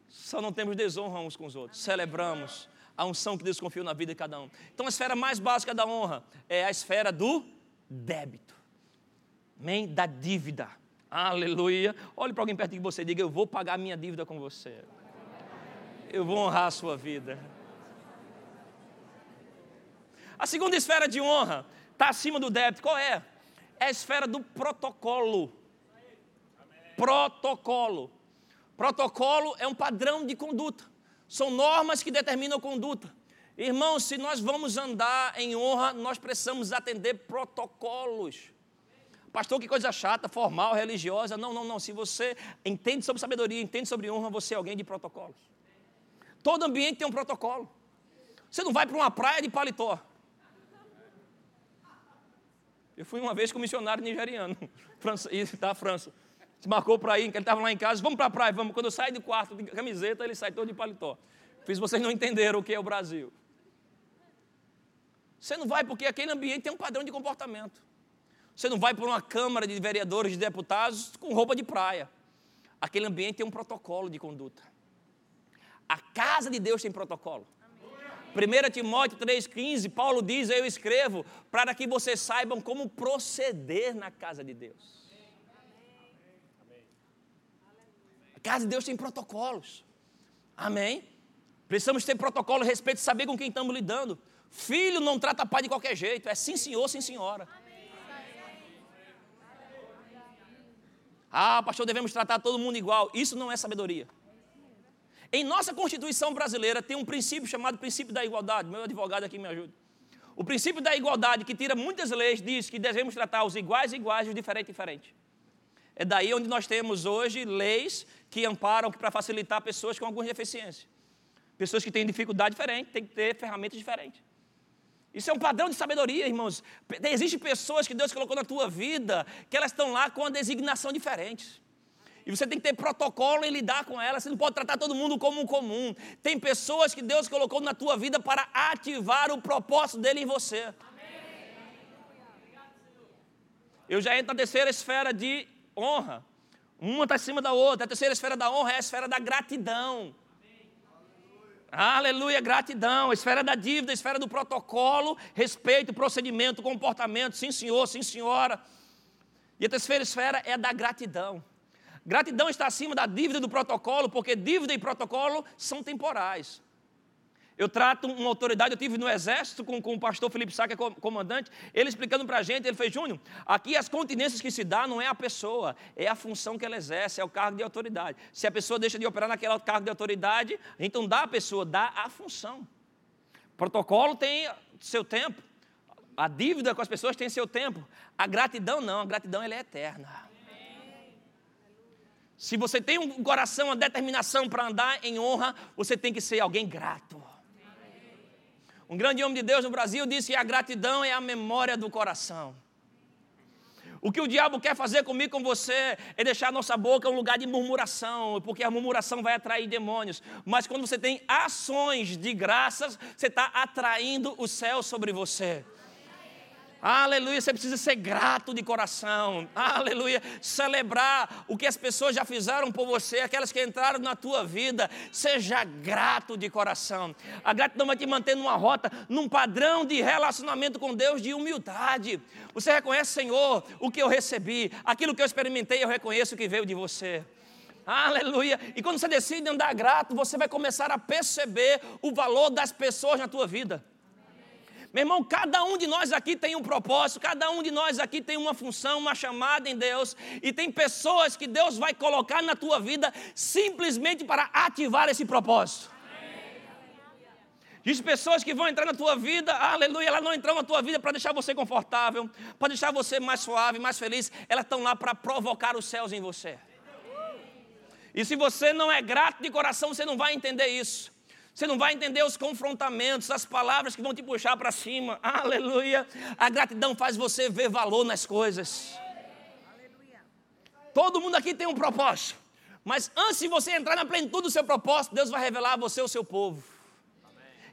Só não temos desonra uns com os outros. Celebramos a unção que Deus confiou na vida de cada um. Então, a esfera mais básica da honra é a esfera do débito. Amém? Da dívida. Aleluia. Olhe para alguém perto de você e diga: Eu vou pagar a minha dívida com você. Eu vou honrar a sua vida. A segunda esfera de honra está acima do débito. Qual é? é a esfera do protocolo. Protocolo. Protocolo é um padrão de conduta. São normas que determinam conduta. Irmãos, se nós vamos andar em honra, nós precisamos atender protocolos. Pastor, que coisa chata, formal, religiosa. Não, não, não. Se você entende sobre sabedoria, entende sobre honra, você é alguém de protocolos. Todo ambiente tem um protocolo. Você não vai para uma praia de paletó. Eu fui uma vez com um missionário nigeriano, [LAUGHS] da França. Se marcou para ir, ele estava lá em casa, vamos para a praia, vamos. Quando eu saio do quarto de camiseta, ele sai todo de paletó. Fiz vocês não entenderam o que é o Brasil. Você não vai porque aquele ambiente tem um padrão de comportamento. Você não vai para uma câmara de vereadores, de deputados com roupa de praia. Aquele ambiente tem um protocolo de conduta. A casa de Deus tem protocolo. 1 Timóteo 3,15, Paulo diz: Eu escrevo para que vocês saibam como proceder na casa de Deus. A casa de Deus tem protocolos. Amém? Precisamos ter protocolo respeito saber com quem estamos lidando. Filho não trata pai de qualquer jeito, é sim senhor, sim senhora. Ah, pastor, devemos tratar todo mundo igual. Isso não é sabedoria. Em nossa Constituição brasileira tem um princípio chamado princípio da igualdade. Meu advogado aqui me ajuda. O princípio da igualdade, que tira muitas leis, diz que devemos tratar os iguais iguais e os diferentes diferentes. É daí onde nós temos hoje leis que amparam para facilitar pessoas com alguma deficiência. Pessoas que têm dificuldade diferente, têm que ter ferramentas diferentes. Isso é um padrão de sabedoria, irmãos. Existem pessoas que Deus colocou na tua vida que elas estão lá com uma designação diferente. E você tem que ter protocolo em lidar com elas. Você não pode tratar todo mundo como um comum. Tem pessoas que Deus colocou na tua vida para ativar o propósito dele em você. Eu já entro na terceira esfera de honra. Uma está acima da outra. A terceira esfera da honra é a esfera da gratidão. Aleluia, gratidão. Esfera da dívida, esfera do protocolo, respeito, procedimento, comportamento. Sim, senhor, sim, senhora. E a terceira esfera é da gratidão. Gratidão está acima da dívida do protocolo, porque dívida e protocolo são temporais. Eu trato uma autoridade, eu tive no exército com, com o pastor Felipe Sá, que é comandante, ele explicando para a gente, ele fez, Júnior, aqui as continências que se dá não é a pessoa, é a função que ela exerce, é o cargo de autoridade. Se a pessoa deixa de operar naquele cargo de autoridade, então dá a pessoa, dá a função. Protocolo tem seu tempo, a dívida com as pessoas tem seu tempo, a gratidão não, a gratidão ela é eterna. Se você tem um coração, uma determinação para andar em honra, você tem que ser alguém grato. Um grande homem de Deus no Brasil disse que a gratidão é a memória do coração. O que o diabo quer fazer comigo, com você, é deixar a nossa boca um lugar de murmuração, porque a murmuração vai atrair demônios. Mas quando você tem ações de graças, você está atraindo o céu sobre você. Aleluia, você precisa ser grato de coração. Aleluia, celebrar o que as pessoas já fizeram por você, aquelas que entraram na tua vida. Seja grato de coração. A gratidão vai te manter numa rota, num padrão de relacionamento com Deus de humildade. Você reconhece, Senhor, o que eu recebi, aquilo que eu experimentei, eu reconheço que veio de você. Aleluia. E quando você decide andar grato, você vai começar a perceber o valor das pessoas na tua vida. Meu irmão, cada um de nós aqui tem um propósito, cada um de nós aqui tem uma função, uma chamada em Deus, e tem pessoas que Deus vai colocar na tua vida simplesmente para ativar esse propósito. Diz pessoas que vão entrar na tua vida, aleluia, elas não entram na tua vida para deixar você confortável, para deixar você mais suave, mais feliz, elas estão lá para provocar os céus em você. E se você não é grato de coração, você não vai entender isso. Você não vai entender os confrontamentos, as palavras que vão te puxar para cima. [LAUGHS] Aleluia. A gratidão faz você ver valor nas coisas. Todo mundo aqui tem um propósito. Mas antes de você entrar na plenitude do seu propósito, Deus vai revelar a você o seu povo.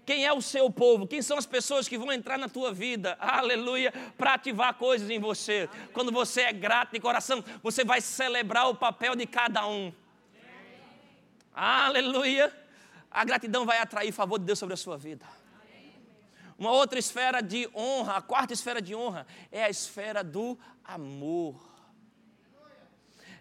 Quem é o seu povo? Quem são as pessoas que vão entrar na tua vida? [LAUGHS] Aleluia, para ativar coisas em você. Quando você é grato de coração, você vai celebrar o papel de cada um. Aleluia a gratidão vai atrair favor de Deus sobre a sua vida. Uma outra esfera de honra, a quarta esfera de honra, é a esfera do amor.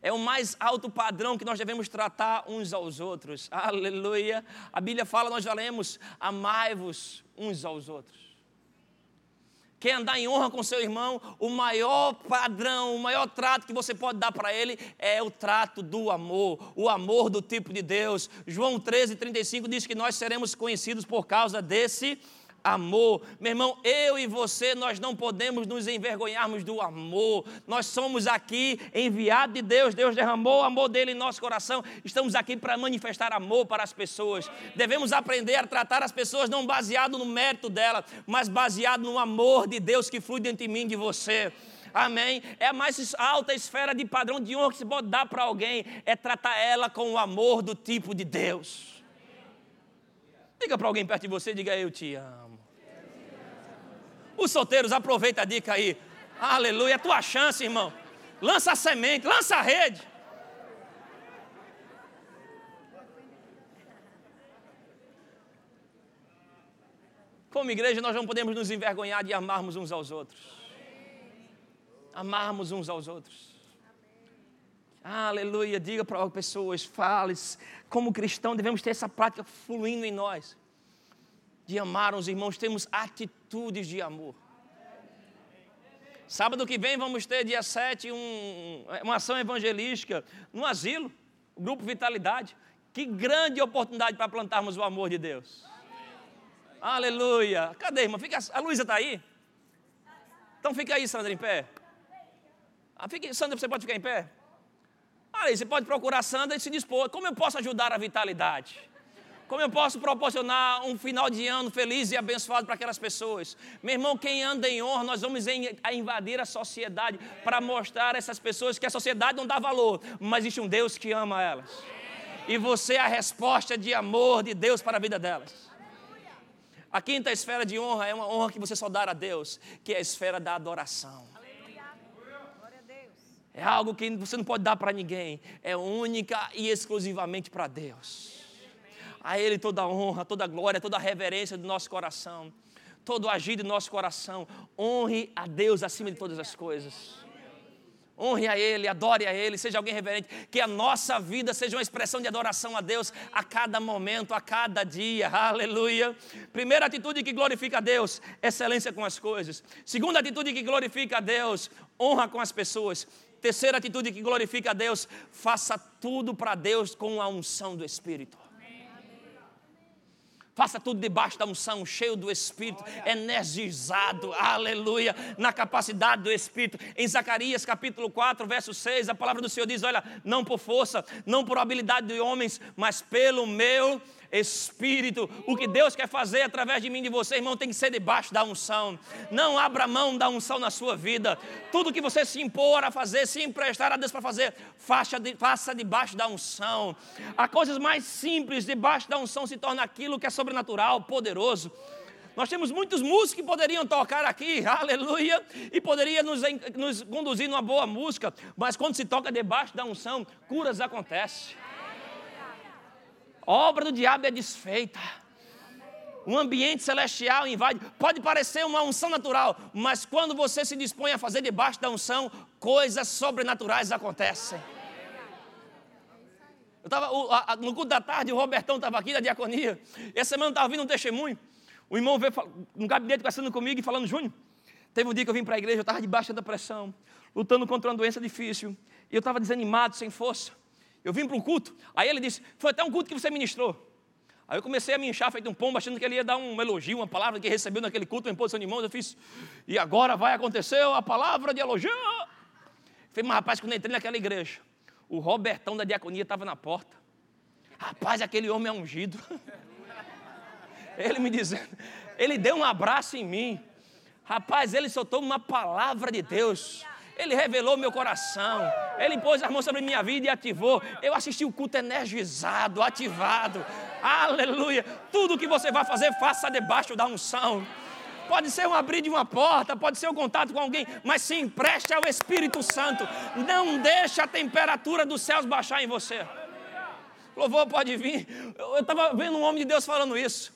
É o mais alto padrão que nós devemos tratar uns aos outros. Aleluia. A Bíblia fala, nós já lemos, amai-vos uns aos outros. Quer andar em honra com seu irmão, o maior padrão, o maior trato que você pode dar para ele é o trato do amor, o amor do tipo de Deus. João 13, 35 diz que nós seremos conhecidos por causa desse amor. Meu irmão, eu e você, nós não podemos nos envergonharmos do amor. Nós somos aqui enviados de Deus, Deus derramou o amor dele em nosso coração. Estamos aqui para manifestar amor para as pessoas. Devemos aprender a tratar as pessoas não baseado no mérito dela, mas baseado no amor de Deus que flui dentro de mim, de você. Amém? É a mais alta esfera de padrão de honra que se pode dar para alguém, é tratar ela com o amor do tipo de Deus. Diga para alguém perto de você, diga eu te amo. Os solteiros, aproveita a dica aí. Aleluia, é tua chance, irmão. Lança a semente, lança a rede. Como igreja, nós não podemos nos envergonhar de amarmos uns aos outros. Amarmos uns aos outros. Aleluia, diga para as pessoas, fale, como cristão devemos ter essa prática fluindo em nós de amar os irmãos, temos atitudes de amor. Sábado que vem vamos ter, dia 7, um, uma ação evangelística no asilo, Grupo Vitalidade. Que grande oportunidade para plantarmos o amor de Deus. Aleluia. Cadê, irmã? Fica, a Luísa está aí? Então fica aí, Sandra, em pé. Ah, fique, Sandra, você pode ficar em pé? Aí, você pode procurar Sandra e se dispor. Como eu posso ajudar a vitalidade? Como eu posso proporcionar um final de ano feliz e abençoado para aquelas pessoas? Meu irmão, quem anda em honra, nós vamos invadir a sociedade para mostrar a essas pessoas que a sociedade não dá valor, mas existe um Deus que ama elas. E você é a resposta de amor de Deus para a vida delas. A quinta esfera de honra é uma honra que você só dá a Deus, que é a esfera da adoração. É algo que você não pode dar para ninguém, é única e exclusivamente para Deus a Ele toda a honra, toda a glória, toda a reverência do nosso coração, todo o agir do nosso coração. Honre a Deus acima de todas as coisas. Honre a Ele, adore a Ele, seja alguém reverente. Que a nossa vida seja uma expressão de adoração a Deus a cada momento, a cada dia. Aleluia. Primeira atitude que glorifica a Deus, excelência com as coisas. Segunda atitude que glorifica a Deus, honra com as pessoas. Terceira atitude que glorifica a Deus, faça tudo para Deus com a unção do Espírito. Faça tudo debaixo da unção, cheio do Espírito, energizado, aleluia, na capacidade do Espírito. Em Zacarias capítulo 4, verso 6, a palavra do Senhor diz: Olha, não por força, não por habilidade de homens, mas pelo meu Espírito. O que Deus quer fazer através de mim e de você, irmão, tem que ser debaixo da unção. Não abra mão da unção na sua vida. Tudo que você se impor a fazer, se emprestar a Deus para fazer, faça, de, faça debaixo da unção. Há coisas mais simples debaixo da unção se torna aquilo que é sobrenatural, poderoso. Nós temos muitos músicos que poderiam tocar aqui, [LAUGHS] aleluia, e poderia nos, nos conduzir numa boa música, mas quando se toca debaixo da unção, curas acontecem. Obra do diabo é desfeita. Um ambiente celestial invade. Pode parecer uma unção natural, mas quando você se dispõe a fazer debaixo da unção, coisas sobrenaturais acontecem. Eu estava no culto da tarde, o Robertão estava aqui da diaconia. Essa semana eu estava vindo um testemunho. O irmão veio no gabinete conversando comigo e falando, Júnior, teve um dia que eu vim para a igreja, eu estava debaixo da pressão, lutando contra uma doença difícil. E eu estava desanimado, sem força. Eu vim para um culto. Aí ele disse: Foi até um culto que você ministrou. Aí eu comecei a me inchar feito um pombo, achando que ele ia dar um elogio, uma palavra que recebeu naquele culto, uma imposição de mãos. Eu fiz, e agora vai acontecer a palavra de elogio. falei, mas rapaz, quando eu entrei naquela igreja, o Robertão da diaconia estava na porta. Rapaz, aquele homem é ungido. [LAUGHS] Ele me dizendo, ele deu um abraço em mim. Rapaz, ele soltou uma palavra de Deus. Ele revelou meu coração. Ele pôs as mãos sobre minha vida e ativou. Eu assisti o culto energizado, ativado. Aleluia. Tudo que você vai fazer, faça debaixo da unção. Pode ser um abrir de uma porta, pode ser um contato com alguém, mas se empreste ao Espírito Santo. Não deixe a temperatura dos céus baixar em você. Louvor pode vir. Eu estava vendo um homem de Deus falando isso.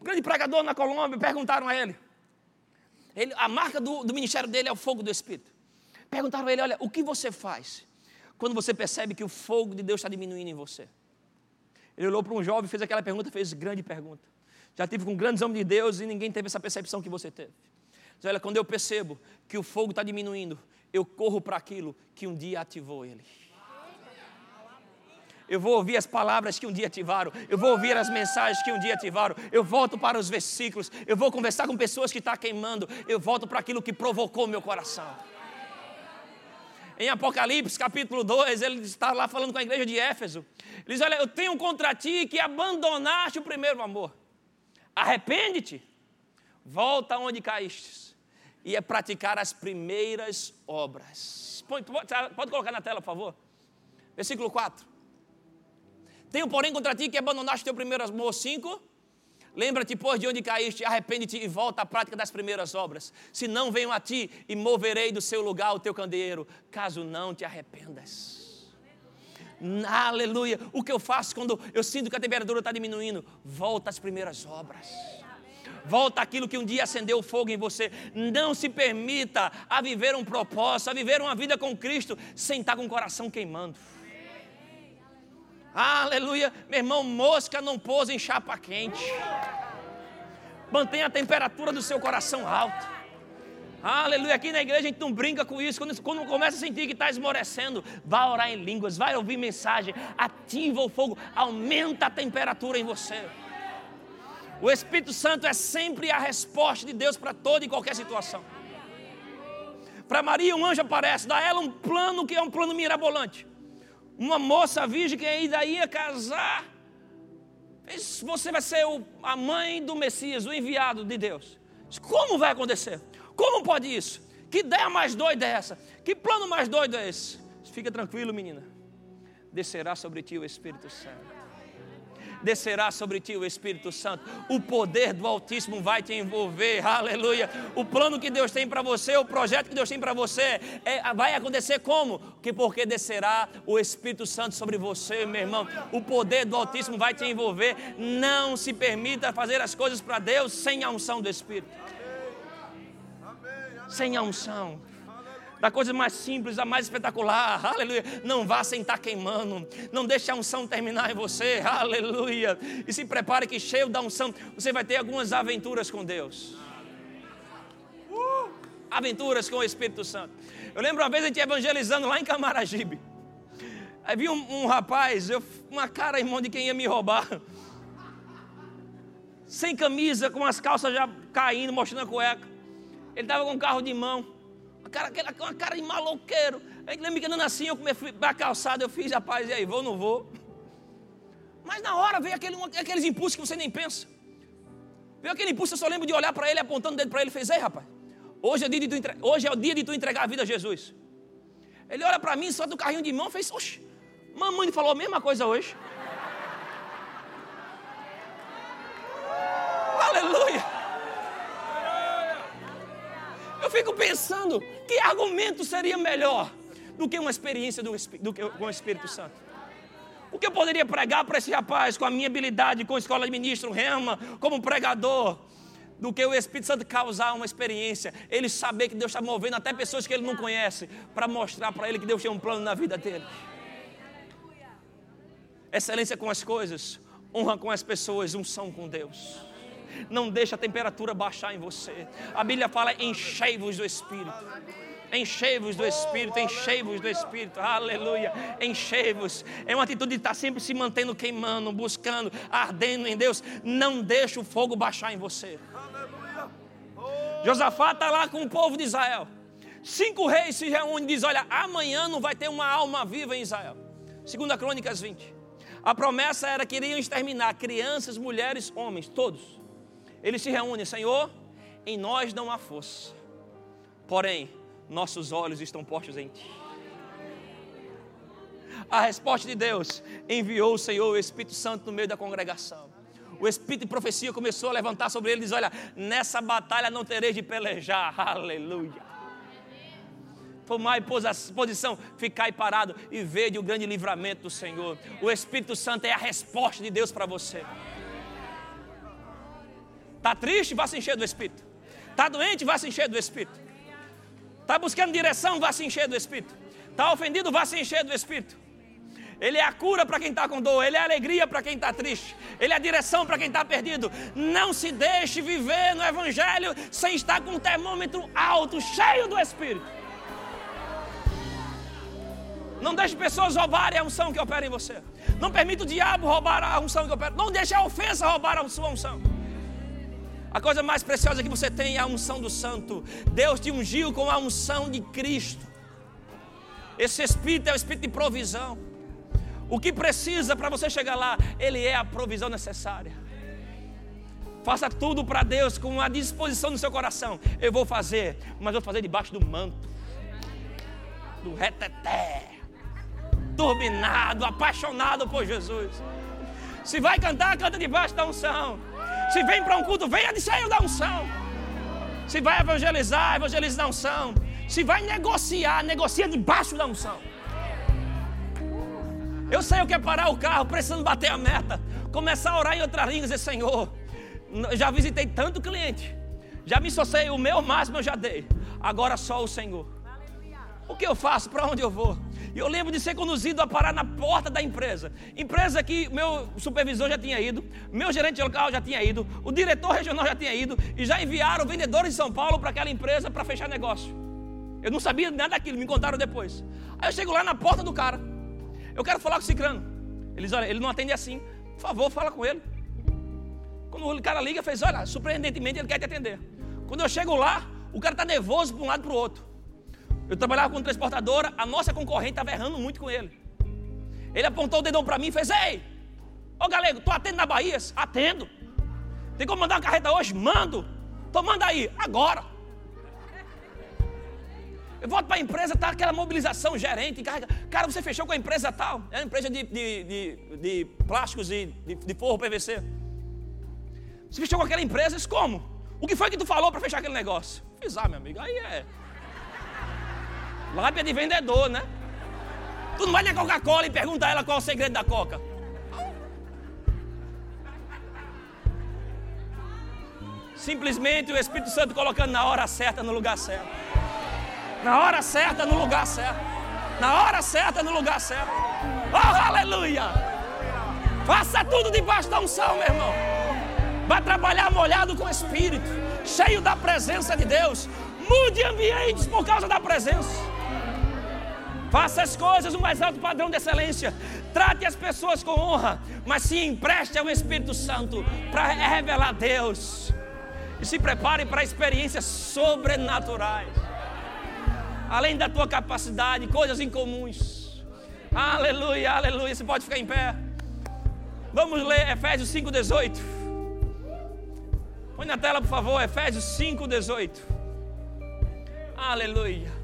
Um grande pregador na Colômbia, perguntaram a ele. ele a marca do, do ministério dele é o fogo do Espírito. Perguntaram a ele: olha, o que você faz quando você percebe que o fogo de Deus está diminuindo em você? Ele olhou para um jovem, fez aquela pergunta, fez grande pergunta. Já tive com grandes homens de Deus e ninguém teve essa percepção que você teve. Mas olha, quando eu percebo que o fogo está diminuindo, eu corro para aquilo que um dia ativou ele. Eu vou ouvir as palavras que um dia ativaram, eu vou ouvir as mensagens que um dia ativaram, eu volto para os versículos, eu vou conversar com pessoas que estão tá queimando, eu volto para aquilo que provocou meu coração. Em Apocalipse capítulo 2, ele está lá falando com a igreja de Éfeso. Ele diz: Olha, eu tenho contra ti que abandonaste o primeiro amor. Arrepende-te, volta onde caíste, e é praticar as primeiras obras. Pode, pode colocar na tela, por favor. Versículo 4. Tenho, porém, contra ti que abandonaste teu primeiro amor. 5. Lembra-te, pois, de onde caíste, arrepende-te e volta à prática das primeiras obras. Se não venho a ti e moverei do seu lugar o teu candeeiro, caso não te arrependas. Aleluia. O que eu faço quando eu sinto que a temperatura está diminuindo? Volta às primeiras obras. Volta aquilo que um dia acendeu o fogo em você. Não se permita a viver um propósito, a viver uma vida com Cristo sem estar com o coração queimando. Aleluia. Meu irmão, mosca não pousa em chapa quente. Mantenha a temperatura do seu coração alta. Aleluia. Aqui na igreja a gente não brinca com isso. Quando, quando começa a sentir que está esmorecendo, vá orar em línguas, vai ouvir mensagem, ativa o fogo, aumenta a temperatura em você. O Espírito Santo é sempre a resposta de Deus para toda e qualquer situação. Para Maria, um anjo aparece, dá a ela um plano que é um plano mirabolante uma moça virgem que ainda ia casar. Você vai ser a mãe do Messias, o enviado de Deus. Como vai acontecer? Como pode isso? Que ideia mais doida é essa? Que plano mais doido é esse? Fica tranquilo, menina. Descerá sobre ti o Espírito Santo descerá sobre ti o Espírito Santo. O poder do Altíssimo vai te envolver. Aleluia. O plano que Deus tem para você, o projeto que Deus tem para você, é, vai acontecer como? Que porque descerá o Espírito Santo sobre você, meu irmão. O poder do Altíssimo vai te envolver. Não se permita fazer as coisas para Deus sem a unção do Espírito. Sem a unção da coisa mais simples, a mais espetacular, aleluia. Não vá sem estar queimando, não deixe a unção terminar em você, aleluia. E se prepare que cheio da unção, você vai ter algumas aventuras com Deus. Uh, aventuras com o Espírito Santo. Eu lembro uma vez a gente evangelizando lá em Camaragibe. Aí vi um, um rapaz, eu, uma cara, irmão, de quem ia me roubar. Sem camisa, com as calças já caindo, mostrando a cueca. Ele estava com um carro de mão. Cara, aquela, uma cara de maloqueiro. Aí lembra que andando assim, eu comecei a calçada, eu fiz, rapaz, e aí, vou ou não vou? Mas na hora veio aquele, aqueles impulsos que você nem pensa. Veio aquele impulso, eu só lembro de olhar para ele, apontando o dedo para ele, fez, ei rapaz, hoje é, dia de tu hoje é o dia de tu entregar a vida a Jesus. Ele olha para mim, só do carrinho de mão, fez, oxe, mamãe falou a mesma coisa hoje. [LAUGHS] Aleluia. Fico pensando, que argumento seria melhor do que uma experiência do, do que, com o Espírito Santo? O que eu poderia pregar para esse rapaz com a minha habilidade, com a escola de ministro, rema, como pregador? do que o Espírito Santo causar uma experiência, ele saber que Deus está movendo até pessoas que ele não conhece, para mostrar para ele que Deus tem um plano na vida dele. Excelência com as coisas, honra com as pessoas, unção com Deus. Não deixa a temperatura baixar em você. A Bíblia fala: enchei-vos do Espírito. Enchei-vos do Espírito, enchei-vos do Espírito, aleluia, enchei-vos. É uma atitude de estar sempre se mantendo queimando, buscando, ardendo em Deus. Não deixe o fogo baixar em você. Josafá está lá com o povo de Israel. Cinco reis se reúnem e dizem: Olha, amanhã não vai ter uma alma viva em Israel. Segunda Crônicas 20. A promessa era que iriam exterminar crianças, mulheres, homens, todos. Eles se reúnem, Senhor, em nós não há força. Porém, nossos olhos estão postos em Ti. A resposta de Deus enviou o Senhor, o Espírito Santo, no meio da congregação o espírito de profecia começou a levantar sobre ele e diz: Olha, nessa batalha não tereis de pelejar. [LAUGHS] Aleluia. Tomai posição, ficai parado e vede o grande livramento do Senhor. O Espírito Santo é a resposta de Deus para você. Está triste? Vá se encher do Espírito. Está doente? Vá se encher do Espírito. Está buscando direção? Vá se encher do Espírito. Está ofendido? Vá se encher do Espírito. Ele é a cura para quem está com dor, Ele é a alegria para quem está triste, Ele é a direção para quem está perdido. Não se deixe viver no Evangelho sem estar com o termômetro alto, cheio do Espírito. Não deixe pessoas roubarem a unção que opera em você. Não permita o diabo roubar a unção que opera. Não deixe a ofensa roubar a sua unção. A coisa mais preciosa que você tem é a unção do Santo. Deus te ungiu com a unção de Cristo. Esse Espírito é o Espírito de provisão. O que precisa para você chegar lá, Ele é a provisão necessária. Faça tudo para Deus com a disposição do seu coração. Eu vou fazer, mas vou fazer debaixo do manto, do reteté, turbinado, apaixonado por Jesus. Se vai cantar, canta debaixo da unção. Se vem para um culto, venha de cheio da unção. Se vai evangelizar, evangelize da unção. Se vai negociar, negocia debaixo da unção. Eu sei o que é parar o carro, precisando bater a meta. Começar a orar em outras línguas e dizer, Senhor, já visitei tanto cliente. Já me sociei, o meu máximo eu já dei. Agora só o Senhor. O que eu faço? Para onde eu vou? E eu lembro de ser conduzido a parar na porta da empresa. Empresa que meu supervisor já tinha ido, meu gerente local já tinha ido, o diretor regional já tinha ido e já enviaram vendedores de São Paulo para aquela empresa para fechar negócio. Eu não sabia nada daquilo, me contaram depois. Aí eu chego lá na porta do cara. Eu quero falar com o Cicrano. Eles, olha, ele não atende assim. Por favor, fala com ele. Quando o cara liga, fez, olha, surpreendentemente ele quer te atender. Quando eu chego lá, o cara está nervoso para um lado para o outro. Eu trabalhava com transportadora, a nossa concorrente estava errando muito com ele. Ele apontou o dedão para mim e fez, ei, ô galego, tu atende na Bahia? Atendo. Tem como mandar uma carreta hoje? Mando. Então manda aí, agora. Eu volto para a empresa, está aquela mobilização, gerente, carrega. Cara, você fechou com a empresa tal. É uma empresa de, de, de, de plásticos e de, de, forro PVC. Você fechou com aquela empresa, isso como? O que foi que tu falou para fechar aquele negócio? Fiz, ah, meu amigo, aí é. Lábia de vendedor, né? Tu não vai na Coca-Cola e pergunta a ela qual é o segredo da Coca. Simplesmente o Espírito Santo colocando na hora certa, no lugar certo. Na hora certa, no lugar certo. Na hora certa, no lugar certo. Oh, aleluia! Faça tudo debaixo da unção, meu irmão. Vai trabalhar molhado com o Espírito, cheio da presença de Deus. Mude ambientes por causa da presença. Faça as coisas no mais alto padrão de excelência. Trate as pessoas com honra, mas se empreste ao Espírito Santo para revelar Deus. E se prepare para experiências sobrenaturais além da tua capacidade, coisas incomuns. Aleluia, aleluia. Você pode ficar em pé. Vamos ler Efésios 5,18. Põe na tela, por favor, Efésios 5,18. Aleluia.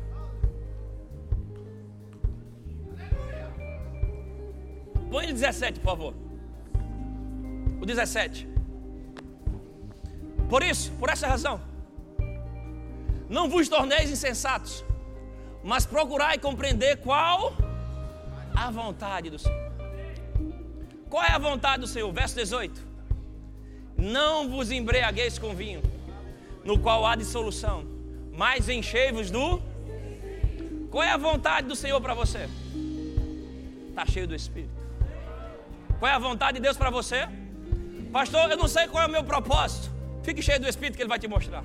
Põe o 17, por favor. O 17. Por isso, por essa razão Não vos torneis insensatos, mas procurai compreender qual a vontade do Senhor. Qual é a vontade do Senhor? Verso 18: Não vos embriagueis com vinho, no qual há dissolução, mas enchei-vos do. Qual é a vontade do Senhor para você? Está cheio do Espírito. Qual é a vontade de Deus para você? Pastor, eu não sei qual é o meu propósito. Fique cheio do Espírito que Ele vai te mostrar.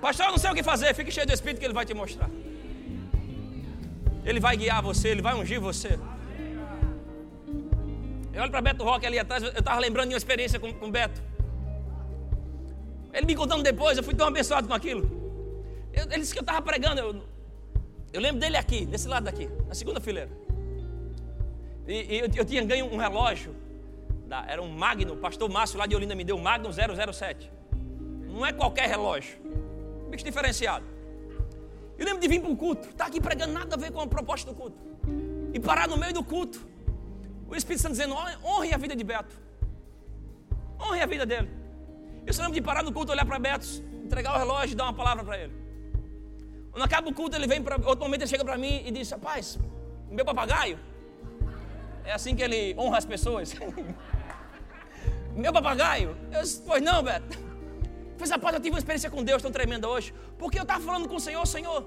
Pastor, eu não sei o que fazer. Fique cheio do Espírito que Ele vai te mostrar. Ele vai guiar você, Ele vai ungir você. Eu olho para Beto Roque ali atrás, eu estava lembrando de uma experiência com, com Beto. Ele me contando depois, eu fui tão abençoado com aquilo. Eu, ele disse que eu estava pregando. Eu, eu, lembro dele aqui, desse lado daqui, na segunda fileira. E, e eu, eu, tinha ganho um relógio, da, era um Magno, o pastor Márcio lá de Olinda me deu um Magno 007. Não é qualquer relógio, bicho diferenciado. Eu lembro de vir para um culto, estar tá aqui pregando nada a ver com a proposta do culto. E parar no meio do culto. O Espírito Santo dizendo: honre a vida de Beto. Honre a vida dele. Eu só lembro de parar no culto, olhar para Beto, entregar o relógio e dar uma palavra para ele. Quando acaba o culto, ele vem para. Outro momento ele chega para mim e diz: Rapaz, meu papagaio. É assim que ele honra as pessoas. [LAUGHS] meu papagaio. Eu disse: Pois não, Beto. Fez rapaz, eu tive uma experiência com Deus tão tremenda hoje. Porque eu estava falando com o Senhor, Senhor.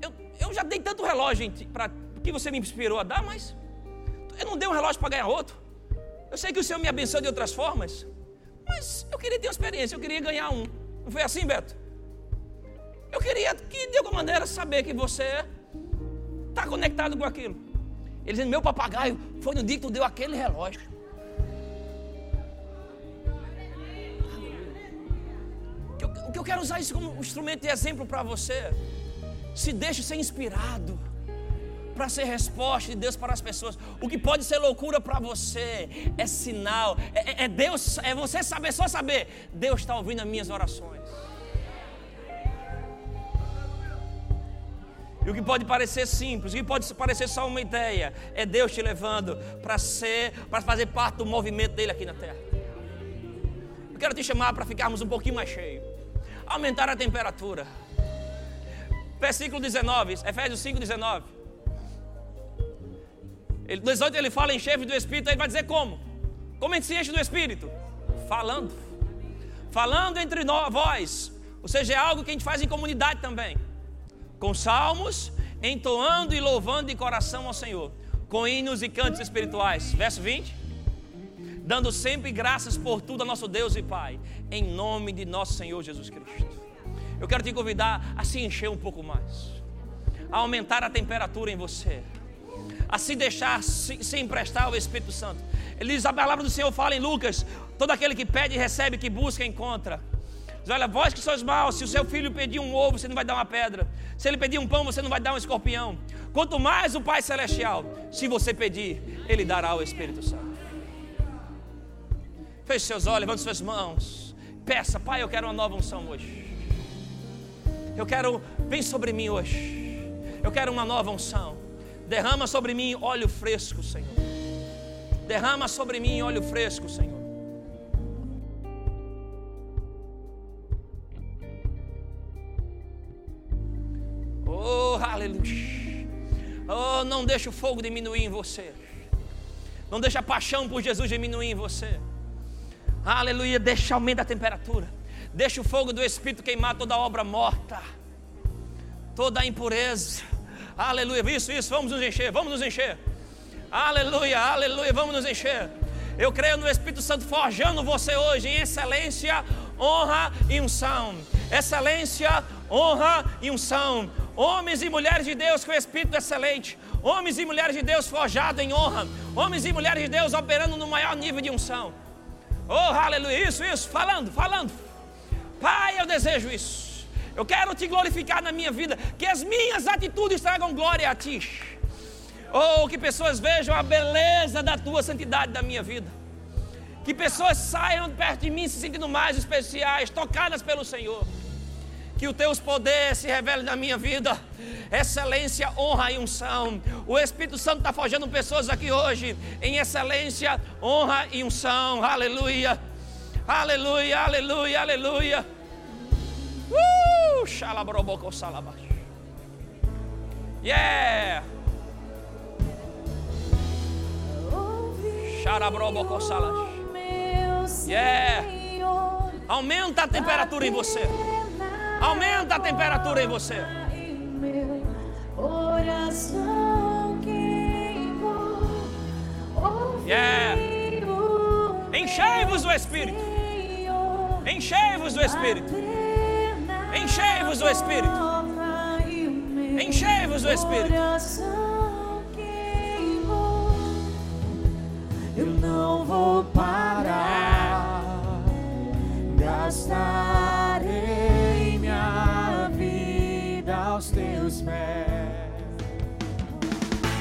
Eu, eu já dei tanto relógio para que você me inspirou a dar, mas eu não dei um relógio para ganhar outro. Eu sei que o Senhor me abençoou de outras formas. Mas eu queria ter uma experiência, eu queria ganhar um. Não foi assim, Beto? Eu queria que de alguma maneira saber que você está conectado com aquilo. Ele dizendo, meu papagaio, foi no dia que tu deu aquele relógio. O que eu quero usar isso como instrumento de exemplo para você. Se deixe ser inspirado para ser resposta de Deus para as pessoas. O que pode ser loucura para você é sinal, é, é, Deus, é você saber, só saber, Deus está ouvindo as minhas orações. E o que pode parecer simples, o que pode parecer só uma ideia, é Deus te levando para ser, para fazer parte do movimento dele aqui na terra. Eu quero te chamar para ficarmos um pouquinho mais cheios. Aumentar a temperatura. Versículo 19, Efésios 5, 19. Ele, 18 ele fala em chefe do Espírito, ele vai dizer como? Como a gente se enche do Espírito? Falando. Falando entre nós, vós. Ou seja, é algo que a gente faz em comunidade também. Com salmos, entoando e louvando de coração ao Senhor. Com hinos e cantos espirituais. Verso 20. Dando sempre graças por tudo a nosso Deus e Pai. Em nome de nosso Senhor Jesus Cristo. Eu quero te convidar a se encher um pouco mais. A aumentar a temperatura em você a se deixar se, se emprestar ao Espírito Santo. Ele diz: a palavra do Senhor fala em Lucas: todo aquele que pede, recebe, que busca, encontra. Diz, olha, vós que sois maus, se o seu filho pedir um ovo, você não vai dar uma pedra. Se ele pedir um pão, você não vai dar um escorpião. Quanto mais o Pai Celestial, se você pedir, Ele dará o Espírito Santo. Feche seus olhos, levante suas mãos. Peça, Pai, eu quero uma nova unção hoje. Eu quero, vem sobre mim hoje. Eu quero uma nova unção. Derrama sobre mim óleo fresco, Senhor. Derrama sobre mim óleo fresco, Senhor. Oh, aleluia. Oh, não deixa o fogo diminuir em você. Não deixa a paixão por Jesus diminuir em você. Aleluia. Deixa aumentar a temperatura. Deixa o fogo do Espírito queimar toda obra morta. Toda a impureza Aleluia. Isso, isso. Vamos nos encher. Vamos nos encher. Aleluia, aleluia. Vamos nos encher. Eu creio no Espírito Santo forjando você hoje em excelência, honra e unção. Excelência, honra e unção. Homens e mulheres de Deus com Espírito excelente. Homens e mulheres de Deus forjados em honra. Homens e mulheres de Deus operando no maior nível de unção. Oh, aleluia. Isso, isso. Falando, falando. Pai, eu desejo isso. Eu quero te glorificar na minha vida, que as minhas atitudes tragam glória a ti. Oh, que pessoas vejam a beleza da tua santidade da minha vida. Que pessoas saiam perto de mim se sentindo mais especiais, tocadas pelo Senhor. Que os teus poderes se revelem na minha vida. Excelência, honra e unção. O Espírito Santo está forjando pessoas aqui hoje em excelência, honra e unção. Aleluia. Aleluia, aleluia, aleluia. Uh! Salabash. Yeah! Xarabrobocô, salash. Yeah! Aumenta a temperatura em você. Aumenta a temperatura em você. Yeah. Enchei-vos do Espírito. Enchei-vos do Espírito. Enchei-vos do Espírito. Enchei-vos do Espírito. Eu não vou parar. Gastarei